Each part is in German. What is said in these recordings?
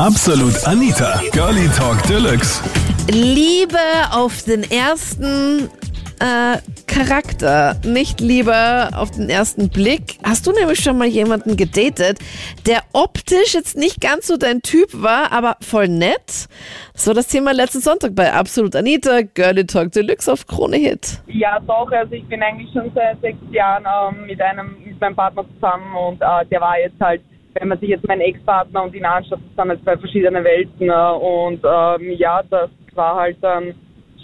Absolut Anita, Girlie Talk Deluxe. Liebe auf den ersten äh, Charakter, nicht Liebe auf den ersten Blick. Hast du nämlich schon mal jemanden gedatet, der optisch jetzt nicht ganz so dein Typ war, aber voll nett? Das war das Thema letzten Sonntag bei Absolut Anita, Girlie Talk Deluxe auf Krone Hit. Ja, doch. Also ich bin eigentlich schon seit sechs Jahren ähm, mit einem mit meinem Partner zusammen und äh, der war jetzt halt wenn man sich jetzt meinen Ex-Partner und ihn anschaut, das sind halt zwei verschiedene Welten. Äh, und ähm, ja, das war halt dann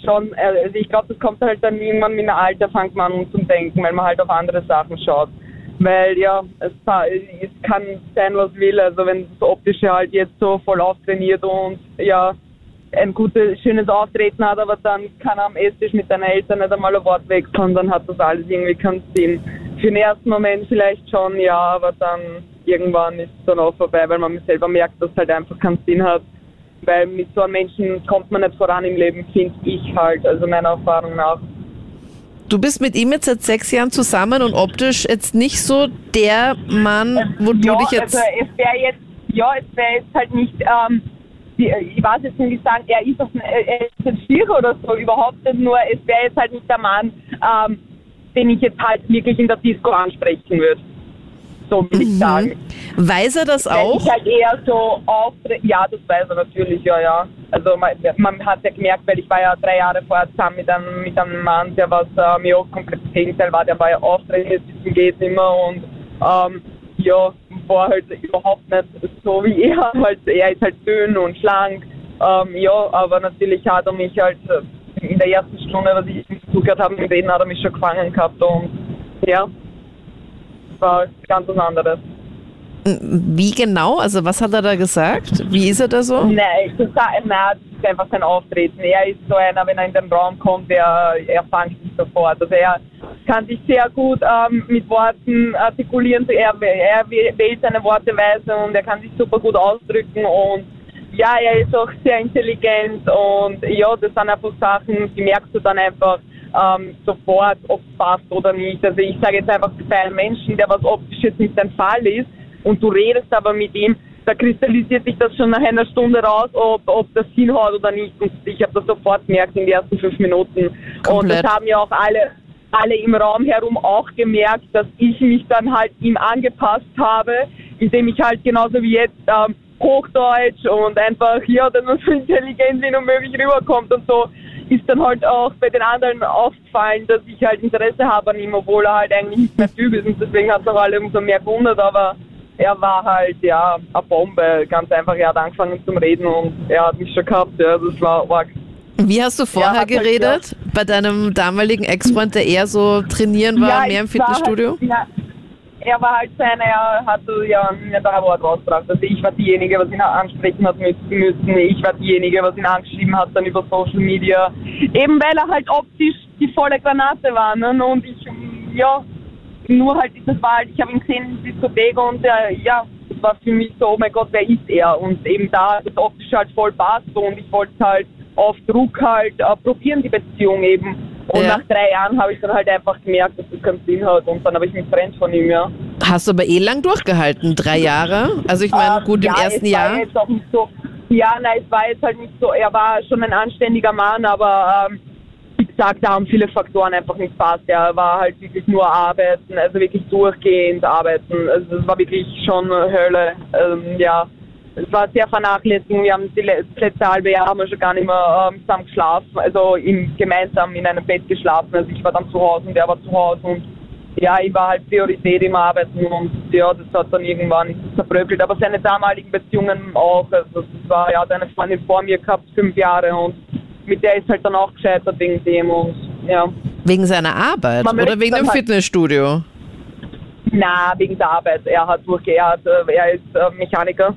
schon, äh, also ich glaube, das kommt halt dann irgendwann mit einem Alter, fängt man an zum Denken, weil man halt auf andere Sachen schaut. Weil ja, es, es kann sein, was will. Also wenn das Optische halt jetzt so voll auftrainiert und ja, ein gutes, schönes Auftreten hat, aber dann kann er am Esstisch mit seinen Eltern nicht einmal ein Wort wechseln, dann hat das alles irgendwie keinen Sinn. Für den ersten Moment vielleicht schon, ja, aber dann irgendwann ist es dann auch vorbei, weil man selber merkt, dass es halt einfach keinen Sinn hat. Weil mit so einem Menschen kommt man nicht voran im Leben, finde ich halt, also meiner Erfahrung nach. Du bist mit ihm jetzt seit sechs Jahren zusammen und optisch jetzt nicht so der Mann, wo du ja, dich jetzt. Also es wäre jetzt, ja, es wäre jetzt halt nicht, ähm, die, ich weiß jetzt nicht, wie sagen, er ist, auf, er ist jetzt oder so, überhaupt nicht, nur es wäre jetzt halt nicht der Mann, ähm, den ich jetzt halt wirklich in der Disco ansprechen würde so will ich sagen. Weiß er das auch? ich halt eher so ja, das weiß er natürlich, ja, ja. Also man, man hat ja gemerkt, weil ich war ja drei Jahre vorher zusammen mit einem, mit einem Mann, der was äh, mir auch komplett das Gegenteil war, der war ja bis geht immer und ähm, ja, war halt überhaupt nicht so wie er, halt, er ist halt dünn und schlank, ähm, ja, aber natürlich hat er mich halt äh, in der ersten Stunde, was ich zugehört habe, mit Reden hat er mich schon gefangen gehabt und ja, war ganz was anderes. Wie genau? Also was hat er da gesagt? Wie ist er da so? Nein, das ist einfach sein Auftreten. Er ist so einer, wenn er in den Raum kommt, der, er fängt sich sofort. Also er kann sich sehr gut ähm, mit Worten artikulieren. Er, er wählt seine Worte weise und er kann sich super gut ausdrücken und ja, er ist auch sehr intelligent und ja, das sind einfach Sachen, die merkst du dann einfach ähm, sofort, ob es passt oder nicht. Also ich sage jetzt einfach bei einem Menschen, der was optisch jetzt nicht dein Fall ist und du redest aber mit ihm, da kristallisiert sich das schon nach einer Stunde raus, ob, ob das hinhaut oder nicht. Und ich habe das sofort gemerkt in den ersten fünf Minuten. Komplett. Und das haben ja auch alle, alle im Raum herum auch gemerkt, dass ich mich dann halt ihm angepasst habe, indem ich halt genauso wie jetzt ähm, Hochdeutsch und einfach, ja, dass man so intelligent wie nur möglich rüberkommt und so, ist dann halt auch bei den anderen aufgefallen, dass ich halt Interesse habe an ihm, obwohl er halt eigentlich nicht mehr Typ ist und deswegen hat es auch alle umso mehr gewundert, aber er war halt, ja, eine Bombe, ganz einfach, er hat angefangen zum Reden und er hat mich schon gehabt, ja, das war arg. Wie hast du vorher halt, geredet? Bei deinem damaligen Ex-Freund, der eher so trainieren war, mehr im ich war Fitnessstudio? Halt, ja, er war halt seine, er hatte ja nicht ein Wort rausgebracht. Also ich war diejenige, was ihn ansprechen hat müssen. Ich war diejenige, was ihn angeschrieben hat dann über Social Media. Eben weil er halt optisch die volle Granate war. Ne? Und ich, ja, nur halt, das war halt, ich habe ihn gesehen in der Diskothek und äh, ja, das war für mich so, oh mein Gott, wer ist er? Und eben da das optisch halt voll passt und ich wollte halt auf Druck halt äh, probieren, die Beziehung eben. Und Ja. nach drei Jahren habe ich dann halt einfach gemerkt, dass das keinen Sinn hat und dann habe ich mich getrennt von ihm, ja. Hast du aber eh lang durchgehalten, drei Jahre? Also ich meine, Ähm, gut, im ja, ersten Jahr. Jetzt auch nicht so, ja, nein, es war jetzt halt nicht so, er war schon ein anständiger Mann, aber ähm, wie gesagt, da haben viele Faktoren einfach nicht passt. Er war halt wirklich nur arbeiten, also wirklich durchgehend arbeiten. Also es war wirklich schon Hölle, ähm, ja. Es war sehr vernachlässigt. Wir haben die letzte halbe Jahr haben wir schon gar nicht mehr ähm, zusammen geschlafen, also im, gemeinsam in einem Bett geschlafen. Also ich war dann zu Hause und er war zu Hause und ja, ich war halt Priorität im Arbeiten und ja, das hat dann irgendwann zerbröckelt. Aber seine damaligen Beziehungen auch, also das war, hat eine Freundin vor mir gehabt, fünf Jahre und mit der ist halt dann auch gescheitert wegen dem und ja. Wegen seiner Arbeit Man oder wegen dem halt- Fitnessstudio? Na, wegen der Arbeit. Er hat er, hat, äh, er ist äh, Mechaniker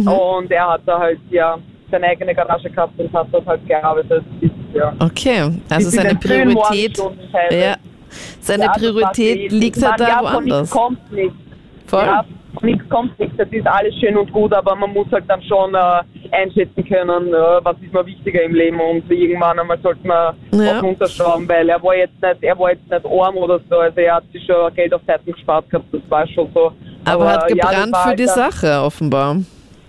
Mhm. und er hat da halt ja seine eigene Garage gehabt und hat dort halt gearbeitet. Ja. Okay, also bis in seine Priorität, ja, seine Ja, Priorität liegt halt da ja, woanders. nichts kommt nichts. Voll. Ja, nichts kommt nichts. Das ist alles schön und gut, aber man muss halt dann schon äh, einschätzen können, äh, was ist mir wichtiger im Leben und irgendwann einmal sollte man Ja. auch runterschrauben, weil er war jetzt nicht, er war jetzt nicht arm oder so, also er hat sich schon Geld auf Seiten gespart gehabt, das war schon so. Aber hat ja, das gebrannt war für halt die Sache offenbar.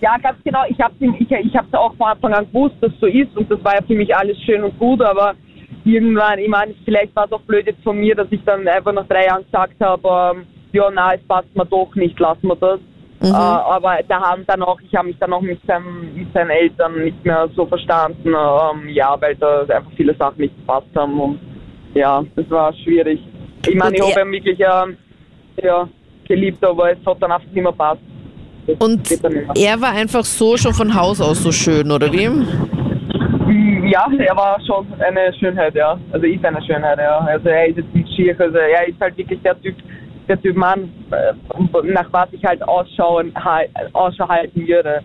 Ja, ganz genau. Ich habe ich, ich hab's auch von Anfang an gewusst, dass so ist und das war ja für mich alles schön und gut, aber irgendwann, ich meine, vielleicht war es auch blöd jetzt von mir, dass ich dann einfach nach drei Jahren gesagt habe, ähm, ja, na, es passt mir doch nicht, lassen wir das. Mhm. Äh, aber da haben dann auch, ich habe mich dann auch mit, seinem, mit seinen Eltern nicht mehr so verstanden, ähm, ja, weil da einfach viele Sachen nicht gepasst haben und ja, das war schwierig. Ich meine, ich habe ihn wirklich ähm, ja, geliebt, aber es hat dann einfach nicht mehr passt. Und er war einfach so schon von Haus aus so schön, oder wie? Ja, er war schon eine Schönheit, ja. Also ist eine Schönheit, ja. Also er ist jetzt nicht schier, also er ist halt wirklich der Typ, der Typ Mann, äh, nach was ich halt ausschauen, Ausschau halten würde.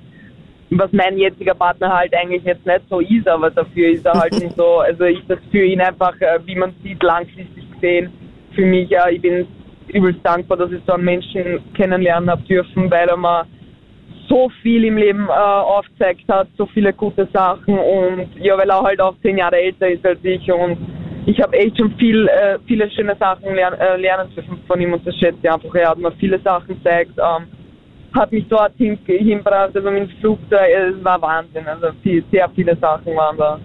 Was mein jetziger Partner halt eigentlich jetzt nicht so ist, aber dafür ist er halt nicht so, also ist das für ihn einfach, äh, wie man sieht, langfristig gesehen, für mich, ja, ich bin übelst dankbar, dass ich so einen Menschen kennenlernen habe dürfen, weil er mir so viel im Leben äh, aufgezeigt hat, so viele gute Sachen und ja, weil er halt auch zehn Jahre älter ist als ich und ich habe echt schon viel, äh, viele schöne Sachen lern, äh, lernen dürfen von ihm und das schätze ich einfach. Er hat mir viele Sachen gezeigt, ähm, hat mich dort hin, hingebracht, also mit dem Flugzeug, es war Wahnsinn, also viel, sehr viele Sachen waren da.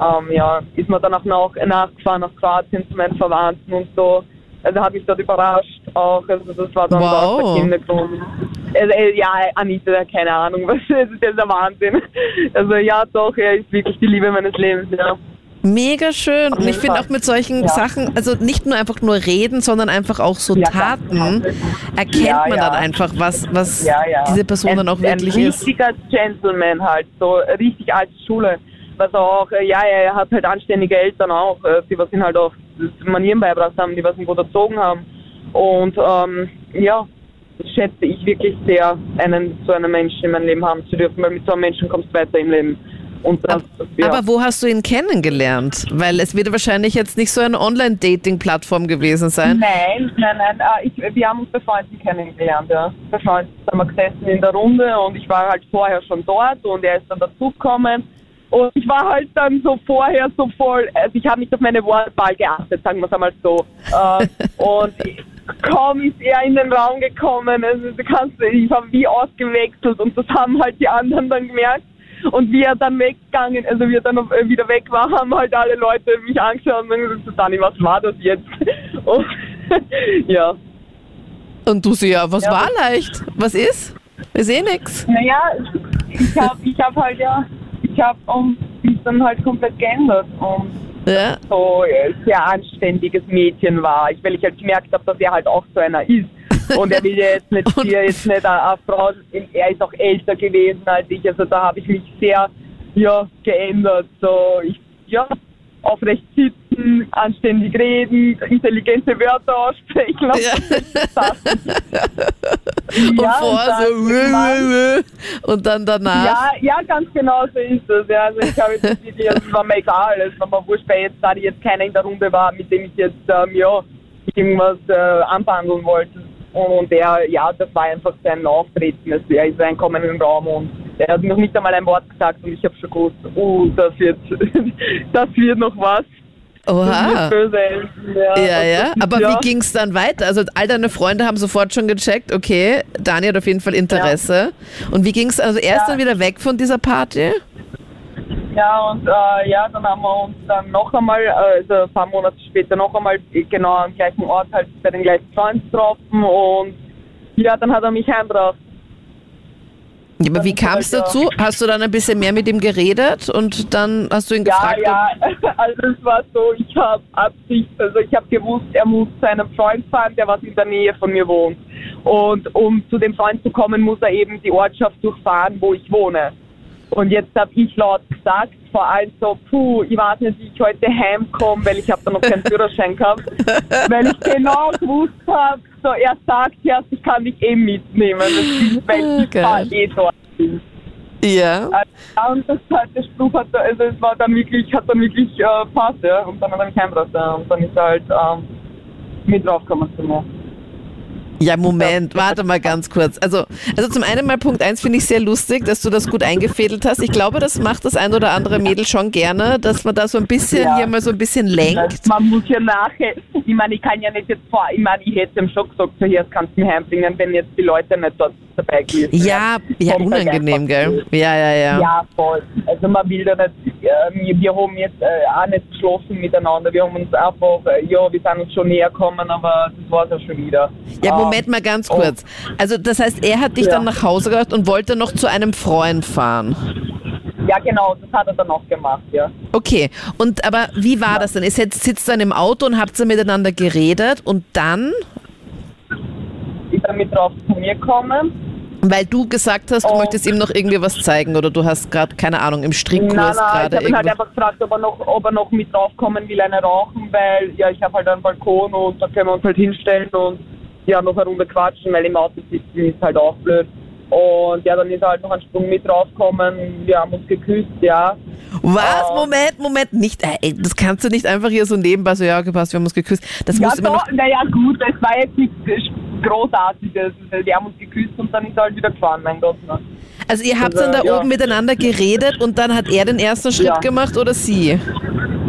Ähm, ja, ist mir dann auch nach, nachgefahren nach Kroatien zu meinen Verwandten und so. Also hat mich dort überrascht auch. Also das war dann wow. der Kindergrund. Also, äh, ja, Anita, keine Ahnung, was das ist der Wahnsinn. Also ja, doch, er ist wirklich die Liebe meines Lebens, ja. Mega schön. Und ich finde auch mit solchen ja. Sachen, also nicht nur einfach nur reden, sondern einfach auch so ja, Taten, erkennt ja, man dann einfach, was, was diese Person ein, dann auch wirklich ist. Ein richtiger Gentleman halt, so richtig alte Schule. Was auch, äh, ja, er hat halt anständige Eltern auch, äh, die was ihn halt auch Manieren beigebracht haben, die was ihn gut erzogen haben. Und ähm, ja, schätze ich wirklich sehr, einen so einen Menschen in meinem Leben haben zu dürfen, weil mit so einem Menschen kommst du weiter im Leben. Das, aber, ja. aber, wo hast du ihn kennengelernt? Weil es wird wahrscheinlich jetzt nicht so eine Online-Dating-Plattform gewesen sein. Nein, nein, nein. Ah, ich, wir haben uns bei Freunden kennengelernt. Ja. Bei Freunden haben wir gesessen in der Runde und ich war halt vorher schon dort und er ist dann dazugekommen. Und ich war halt dann so vorher so voll, also ich habe nicht auf meine Wortwahl geachtet, sagen wir es einmal so. Äh, und kaum ist er in den Raum gekommen, also du kannst, ich habe wie ausgewechselt und das haben halt die anderen dann gemerkt. Und wie er dann weggegangen, also wie er dann äh, wieder weg war, haben halt alle Leute mich angeschaut und gesagt, Dani, was war das jetzt? Und, ja. Und du so, ja, was ja, war leicht? Was ist? Ist eh nix. Naja, ich habe ich hab halt ja, ich habe mich dann halt komplett geändert und ja. so ein sehr anständiges Mädchen war, ich, weil ich halt gemerkt habe, dass er halt auch so einer ist. Und er will jetzt nicht hier jetzt nicht eine Frau, er ist auch älter gewesen als ich, also da habe ich mich sehr ja, geändert. So, ich, ja, aufrecht sitzen, anständig reden, intelligente Wörter aussprechen lassen. Ja. und vorher und so und dann danach. Ja, ja, ganz genau so ist es. Ja, also ich habe jetzt wirklich, es war mir egal, es war mir wurscht, weil jetzt da jetzt keiner in der Runde war, mit dem ich jetzt ähm, ja, irgendwas äh, anbehandeln wollte. Und er, ja, das war einfach sein Auftreten. Er ist reinkommen in den Raum und er hat noch nicht einmal ein Wort gesagt und ich habe schon gewusst, oh, das wird, das wird noch was. Oha. Ja, ja, ja. Aber ja. wie ging es dann weiter? Also all deine Freunde haben sofort schon gecheckt, okay, Dani hat auf jeden Fall Interesse. Ja. Und wie ging es, also er ist dann wieder weg von dieser Party? Ja, und äh, ja, dann haben wir uns dann noch einmal, also ein paar Monate später noch einmal genau am gleichen Ort halt bei den gleichen Freunden getroffen und ja, dann hat er mich heimgebracht. Ja, aber wie kam es dazu? Hast du dann ein bisschen mehr mit ihm geredet und dann hast du ihn gefragt? Ja, ja, also es war so, ich habe Absicht, also ich habe gewusst, er muss zu einem Freund fahren, der was in der Nähe von mir wohnt. Und um zu dem Freund zu kommen, muss er eben die Ortschaft durchfahren, wo ich wohne. Und jetzt habe ich laut gesagt, vor allem so, puh, ich weiß nicht, wie ich heute heimkomme, weil ich habe da noch keinen Führerschein gehabt, weil ich genau gewusst habe, so er sagt ja, ich kann dich eh mitnehmen, weil oh, ich fahre eh dort bin. Ja. Also, und das zweite Spruch hat, also es war dann wirklich, hat dann wirklich äh, passt, ja, und dann hat er mich heimgebracht, ja, und dann ist er halt ähm, mit draufgekommen zu mir. Ja, Moment, warte mal ganz kurz. Also, also zum einen mal Punkt eins finde ich sehr lustig, dass du das gut eingefädelt hast. Ich glaube, das macht das ein oder andere Mädel schon gerne, dass man da so ein bisschen Ja. hier mal so ein bisschen lenkt. Man muss ja nachher, ich meine, ich kann ja nicht jetzt vor, ich meine, ich hätte ihm schon gesagt, so hier, das kannst du mir heimbringen, wenn jetzt die Leute nicht dort dabei gewesen Ja, ja, unangenehm, gell? Ja, ja, ja. Ja, voll. Also man will da nicht, äh, wir, haben jetzt äh, auch nicht geschlafen miteinander. Wir haben uns einfach, äh, ja, wir sind uns schon näher gekommen, aber das war es ja schon wieder. Ja, Ähm, Moment mal ganz oh. kurz. Also, das heißt, er hat dich Ja. dann nach Hause gebracht und wollte noch zu einem Freund fahren. Ja, genau, das hat er dann auch gemacht, ja. Okay, und aber wie war das denn? Ihr sitzt, sitzt dann im Auto und habt ihr miteinander geredet und dann, Ist er mit drauf zu mir gekommen. weil du gesagt hast, du Oh. möchtest ihm noch irgendwie was zeigen oder du hast gerade, keine Ahnung, im Strickkurs gerade ich habe ihn halt einfach gefragt, ob er noch, ob er noch mit draufkommen will, eine rauchen, weil ja, ich habe halt einen Balkon und da können wir uns halt hinstellen und ja, noch eine Runde quatschen, weil im Auto sitzen ist halt auch blöd. Und ja, dann ist er halt noch einen Sprung mit draufgekommen, wir haben uns geküsst, ja. Was? Oh. Moment, Moment, nicht, äh, ey, das kannst du nicht einfach hier so nebenbei so, ja, gepasst, wir haben uns geküsst. Das Ja, muss immer noch, doch, naja, gut, es war jetzt nichts Großartiges. Wir haben uns geküsst und dann ist er halt wieder gefahren, mein Gott. Ne? Also ihr habt also, dann da ja. oben miteinander geredet und dann hat er den ersten Schritt Ja. gemacht oder sie?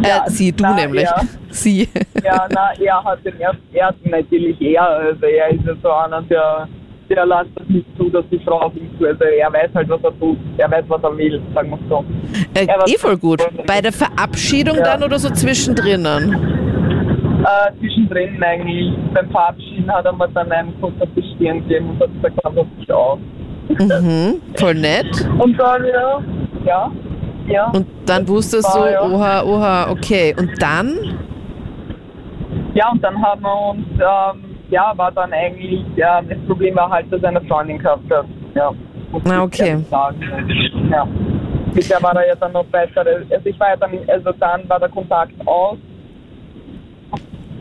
Ja, äh, sie, du na, nämlich. ja. Sie. Ja, na, er hat den ersten, er natürlich er, also er ist ja so einer, der, der lässt das nicht zu, dass die Frau auf ihn zu, also er weiß halt, was er tut, er weiß, was er will, sagen wir so. Äh, eh voll gut. Bei der Verabschiedung Ja. dann oder so zwischendrin? Äh, zwischendrin eigentlich, beim Verabschieden hat er mir dann einen die Stirn gegeben und hat gesagt, pass auf dich auf. Mhm, voll nett. Und dann, ja, ja, ja. Und dann wusstest du, War, ja. oha, oha, okay. Und dann? Ja, und dann haben wir uns, ähm, ja, war dann eigentlich, ja, das Problem war halt, dass er eine Freundin gehabt hat. Ja. muss Ah, okay. Ja. Mit der war er ja dann noch besser. Also ich war ja dann, also dann war der Kontakt aus.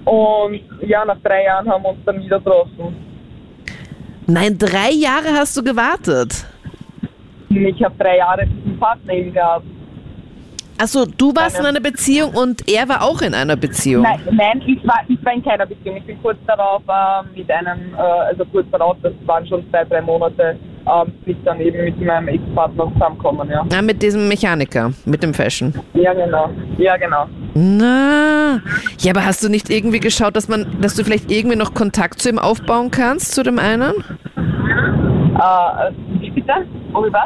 Und ja, nach drei Jahren haben wir uns dann wieder getroffen. Nein, drei Jahre hast du gewartet. Ich habe drei Jahre diesen Partner gehabt. Achso, du warst in einer Beziehung und er war auch in einer Beziehung. Nein, nein ich, war, ich war in keiner Beziehung. Ich bin kurz darauf äh, mit einem, äh, also kurz darauf, das waren schon zwei, drei Monate, ähm, ich dann eben mit meinem Ex-Partner zusammengekommen, ja. Ja, mit diesem Mechaniker, mit dem Fashion. Ja, genau. Ja, genau. Na, ja, aber hast du nicht irgendwie geschaut, dass man, dass du vielleicht irgendwie noch Kontakt zu ihm aufbauen kannst, zu dem einen? Äh, wie bitte? Oh, was?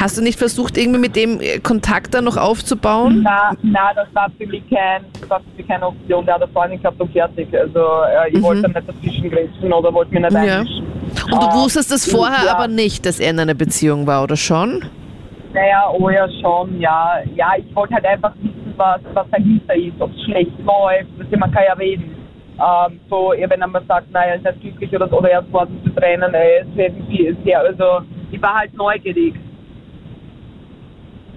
Hast du nicht versucht, irgendwie mit dem äh, Kontakt dann noch aufzubauen? Na, na, das war für mich kein, das war für mich keine Option. Der hat eine Freundin gehabt und fertig. Also äh, ich Mhm. wollte nicht dazwischen grätschen oder wollte mich nicht Ja. Und du wusstest es vorher ja. aber nicht, dass er in einer Beziehung war, oder schon? Naja, oh ja, schon, ja. Ja, ich wollte halt einfach wissen, was, was dahinter ist, ob es schlecht läuft. Das man kann ja reden. Ähm, so, ja, wenn er mir sagt, naja, er ist nicht glücklich oder, so, oder er ist vor zu trennen, er ist irgendwie sehr, also ich war halt neugierig.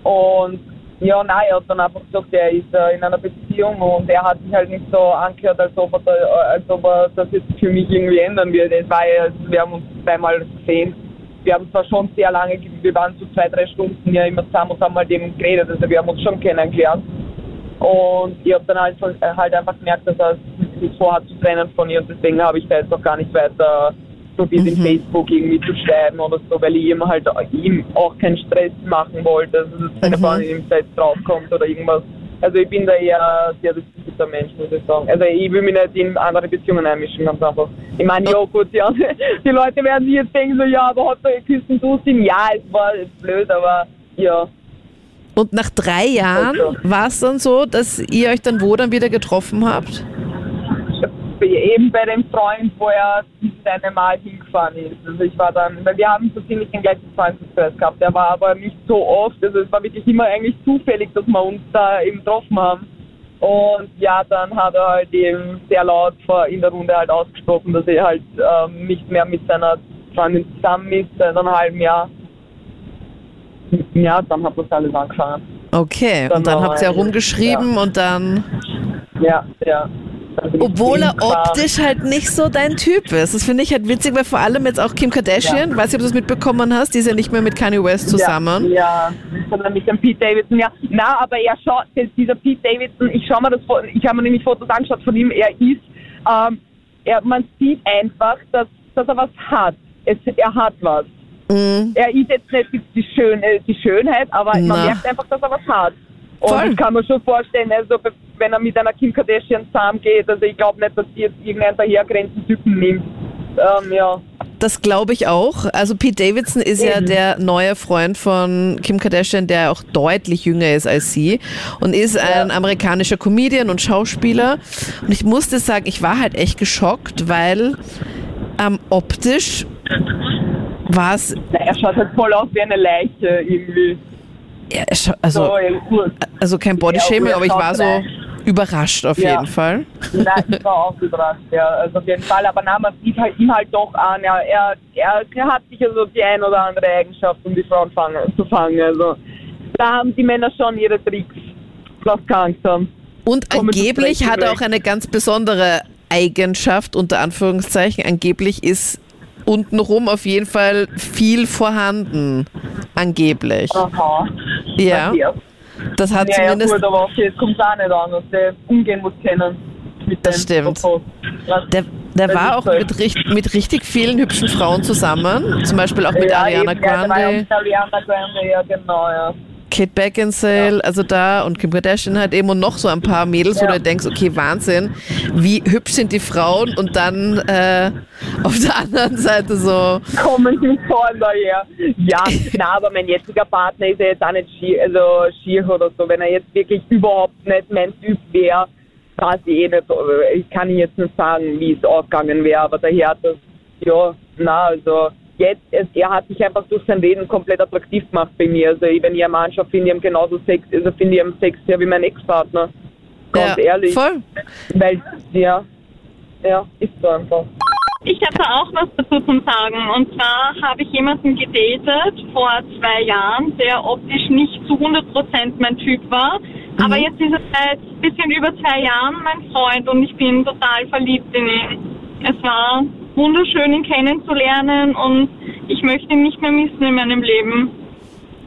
Und ja, nein, er hat dann einfach gesagt, er ist äh, in einer Beziehung und er hat sich halt nicht so angehört, als ob er, äh, als ob er das jetzt für mich irgendwie ändern würde. Es war ja, wir haben uns zweimal gesehen. Wir haben zwar schon sehr lange, ge- wir waren so zwei, drei Stunden ja immer zusammen und haben halt eben geredet, also wir haben uns schon kennengelernt. Und ich habe dann halt, äh, halt einfach gemerkt, dass er sich vorhat zu trennen von ihr und deswegen habe ich da jetzt auch gar nicht weiter probiert, in Facebook irgendwie zu schreiben oder so, weil ich ihm halt ihm auch keinen Stress machen wollte, also dass seine Mhm. Freundin ihm selbst draufkommt oder irgendwas. Also ich bin da eher sehr diszipliner Mensch, muss ich sagen. Also ich will mich nicht in andere Beziehungen einmischen, ganz einfach. Ich meine, ja gut, ja, die Leute werden sich jetzt denken so, ja, aber hat er geküsst du ihn? Ja, es war blöd, aber ja. Und nach drei Jahren Okay. war es dann so, dass ihr euch dann wo dann wieder getroffen habt? Eben bei dem Freund, wo er dieses eine Mal hingefahren ist. Also ich war dann, weil wir haben so ziemlich den gleichen Freundeskreis gehabt. Der war aber nicht so oft, also es war wirklich immer eigentlich zufällig, dass wir uns da eben getroffen haben. Und ja, dann hat er halt eben sehr laut in der Runde halt ausgesprochen, dass er halt ähm, nicht mehr mit seiner Freundin zusammen ist seit einem halben Jahr. Ja, dann hat das alles angefangen. Okay, Dann und dann habt ihr er- herumgeschrieben und dann, Ja, ja. Ich obwohl er optisch halt nicht so dein Typ ist. Das finde ich halt witzig, weil vor allem jetzt auch Kim Kardashian, weiß nicht, ob du das mitbekommen hast, die ist ja nicht mehr mit Kanye West zusammen. Ja, ja, sondern mit dem Pete Davidson, ja. Na, aber er schaut, dieser Pete Davidson, ich schau mir das, ich habe mir nämlich Fotos angeschaut von ihm, er ist, ähm, er, man sieht einfach, dass dass er was hat. Es, er hat was. Mhm. Er ist jetzt nicht die, die, Schön, äh, die Schönheit, aber Na. man merkt einfach, dass er was hat. Und Voll. ich kann mir schon vorstellen, also wenn er mit einer Kim Kardashian zusammengeht, also ich glaube nicht, dass sie jetzt irgendeinen dahergrenzenden Typen nimmt. Ähm, ja. Das glaube ich auch. Also Pete Davidson ist ja der neue Freund von Kim Kardashian, der auch deutlich jünger ist als sie und ist ein amerikanischer Comedian und Schauspieler. Und ich musste sagen, ich war halt echt geschockt, weil ähm, optisch war es, er schaut halt voll aus wie eine Leiche irgendwie. Ja, also, also kein Bodyshaming, aber ich war so überrascht auf Ja. jeden Fall. Nein, ich war auch überrascht, ja. Also auf jeden Fall, aber na, man sieht halt ihm halt doch an, ja, er, er, er hat sicher so die ein oder andere Eigenschaft, um die Frauen fangen, zu fangen. Also da haben die Männer schon ihre Tricks. Keine Angst haben. Und Kommen angeblich hat er auch eine ganz besondere Eigenschaft, unter Anführungszeichen. Angeblich ist untenrum auf jeden Fall viel vorhanden. Angeblich. Aha. Ja, Ja, das hat ja, ja zumindest. gut, aber okay, es kommt auch nicht an, dass der umgehen muss kennen. Mit Das stimmt. Der, der Das war auch mit, mit richtig vielen hübschen Frauen zusammen. Zum Beispiel auch mit ja, Ariana eben, Ja, war ja Grande, mit Ariana Grande, ja genau, ja. Kate Beckinsale, also da und Kim Kardashian halt eben und noch so ein paar Mädels, wo Ja. du denkst, okay, Wahnsinn, wie hübsch sind die Frauen und dann äh, auf der anderen Seite so, kommen die Frauen daher. Ja, na, aber mein jetziger Partner ist ja jetzt auch nicht schier, also schier oder so. Wenn er jetzt wirklich überhaupt nicht mein Typ wäre, weiß ich eh nicht. Ich kann jetzt nicht sagen, wie es ausgegangen wäre, aber daher hat das, ja, na, also jetzt, es, er hat sich einfach durch sein Leben komplett attraktiv gemacht bei mir. Also ich- wenn ich einen Mann schaue, finde ich ihn genauso sex, also finde ich ihn sexier wie mein Ex-Partner. Ganz ja, ehrlich. voll. Weil, ja, ja, ist so einfach. Ich habe da auch was dazu zu sagen. Und zwar habe ich jemanden gedatet vor zwei Jahren, der optisch nicht zu 100% mein Typ war. Aber jetzt ist er seit ein bisschen über zwei Jahren mein Freund und ich bin total verliebt in ihn. Es war wunderschön, ihn kennenzulernen und ich möchte ihn nicht mehr missen in meinem Leben.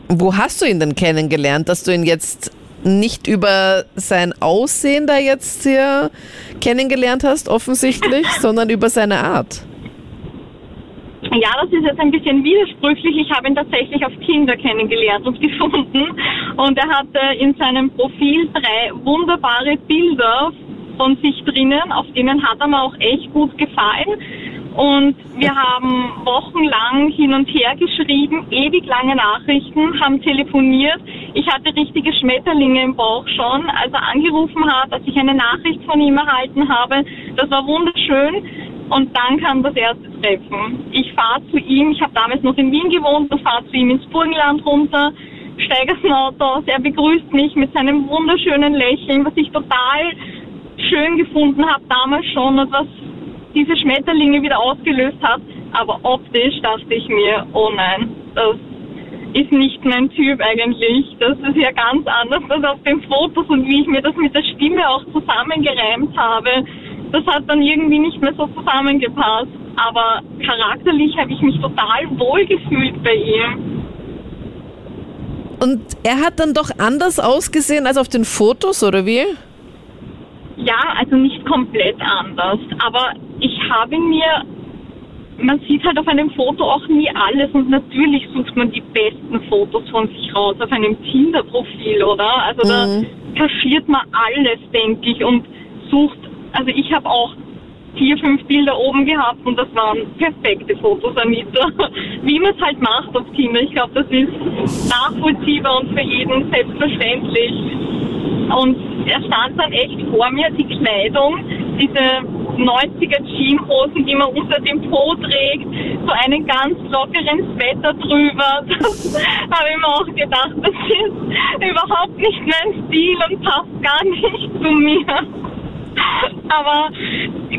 Wo hast du ihn denn kennengelernt, dass du ihn jetzt nicht über sein Aussehen da jetzt hier kennengelernt hast, offensichtlich, sondern über seine Art? Ja, das ist jetzt ein bisschen widersprüchlich. Ich habe ihn tatsächlich auf Tinder kennengelernt und gefunden. Und er hatte in seinem Profil drei wunderbare Bilder von sich drinnen, auf denen hat er mir auch echt gut gefallen. Und wir haben wochenlang hin und her geschrieben, ewig lange Nachrichten, haben telefoniert. Ich hatte richtige Schmetterlinge im Bauch schon, als er angerufen hat, als ich eine Nachricht von ihm erhalten habe. Das war wunderschön. Und dann kam das erste Treffen. Ich fahre zu ihm, ich habe damals noch in Wien gewohnt und fahre zu ihm ins Burgenland runter, steige aus dem Auto aus, er begrüßt mich mit seinem wunderschönen Lächeln, was ich total schön gefunden habe damals schon und was diese Schmetterlinge wieder ausgelöst hat. Aber optisch dachte ich mir, oh nein, das ist nicht mein Typ eigentlich. Das ist ja ganz anders als auf den Fotos und wie ich mir das mit der Stimme auch zusammengereimt habe. Das hat dann irgendwie nicht mehr so zusammengepasst. Aber charakterlich habe ich mich total wohl gefühlt bei ihm. Und er hat dann doch anders ausgesehen als auf den Fotos, oder wie? Ja, also nicht komplett anders. Aber ich habe mir, man sieht halt auf einem Foto auch nie alles und natürlich sucht man die besten Fotos von sich raus auf einem Tinder-Profil, oder? Also da Mhm. kaschiert man alles, denke ich, und sucht, also ich habe auch vier, fünf Bilder oben gehabt und das waren perfekte Fotos, Anita. Wie man es halt macht auf Tinder. Ich glaube, das ist nachvollziehbar und für jeden selbstverständlich. Und er stand dann echt vor mir, die Kleidung, diese 90er Jeanshosen, die man unter dem Po trägt, so einen ganz lockeren Sweater drüber. Das habe ich mir auch gedacht, das ist überhaupt nicht mein Stil und passt gar nicht zu mir. Aber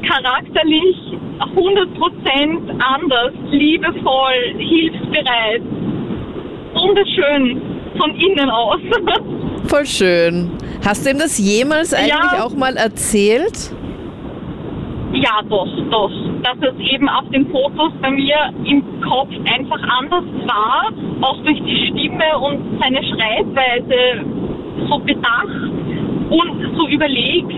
charakterlich 100% anders, liebevoll, hilfsbereit, wunderschön von innen aus. Voll schön. Hast du ihm das jemals eigentlich Ja. auch mal erzählt? Ja, doch, doch. Dass es eben auf den Fotos bei mir im Kopf einfach anders war, auch durch die Stimme und seine Schreibweise so bedacht und so überlegt.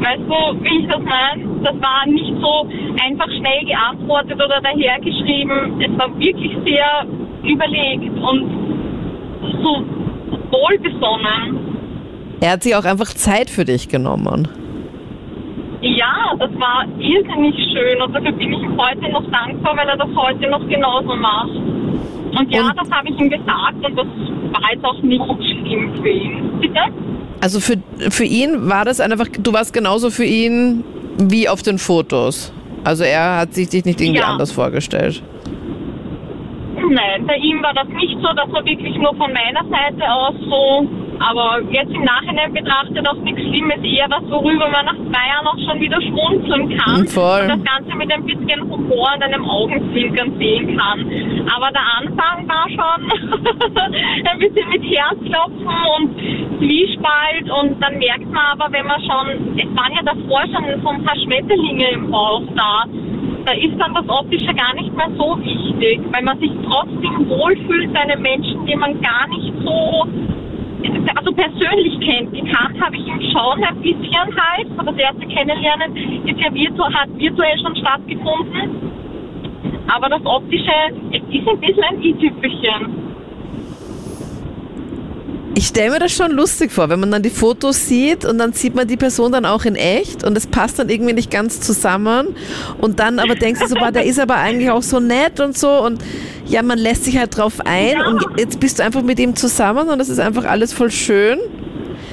Weißt du, wie ich das meine? Das war nicht so einfach schnell geantwortet oder dahergeschrieben. Es war wirklich sehr überlegt und so wohlbesonnen. Er hat sich auch einfach Zeit für dich genommen. Ja, das war irrsinnig schön und dafür bin ich ihm heute noch dankbar, weil er das heute noch genauso macht. Und ja, Und- das habe ich ihm gesagt und das war jetzt auch nicht schlimm für ihn. Bitte? Also für, für ihn war das einfach, du warst genauso für ihn wie auf den Fotos. Also er hat sich dich nicht irgendwie Ja. anders vorgestellt. Nein, bei ihm war das nicht so, das war wirklich nur von meiner Seite aus so. Aber jetzt im Nachhinein betrachtet auch nichts Schlimmes, eher was, worüber man nach zwei Jahren auch schon wieder schmunzeln kann. Mhm, voll. Und das Ganze mit ein bisschen Humor und einem Augenzwinkern sehen kann. Aber der Anfang war schon ein bisschen mit Herzklopfen und Zwiespalt und dann merkt man aber, wenn man schon, es waren ja davor schon so ein paar Schmetterlinge im Bauch da, da ist dann das Optische gar nicht mehr so wichtig, weil man sich trotzdem wohlfühlt bei einem Menschen, den man gar nicht so also persönlich kennt. Gekannt habe ich ihn schon ein bisschen halt. So das erste Kennenlernen ist ja virtu hat virtuell schon stattgefunden. Aber das Optische ist ein bisschen ein i-Tüpfelchen. Ich stelle mir das schon lustig vor, wenn man dann die Fotos sieht und dann sieht man die Person dann auch in echt und es passt dann irgendwie nicht ganz zusammen und dann aber denkst du so, boah, der ist aber eigentlich auch so nett und so und ja, man lässt sich halt drauf ein und jetzt bist du einfach mit ihm zusammen und das ist einfach alles voll schön.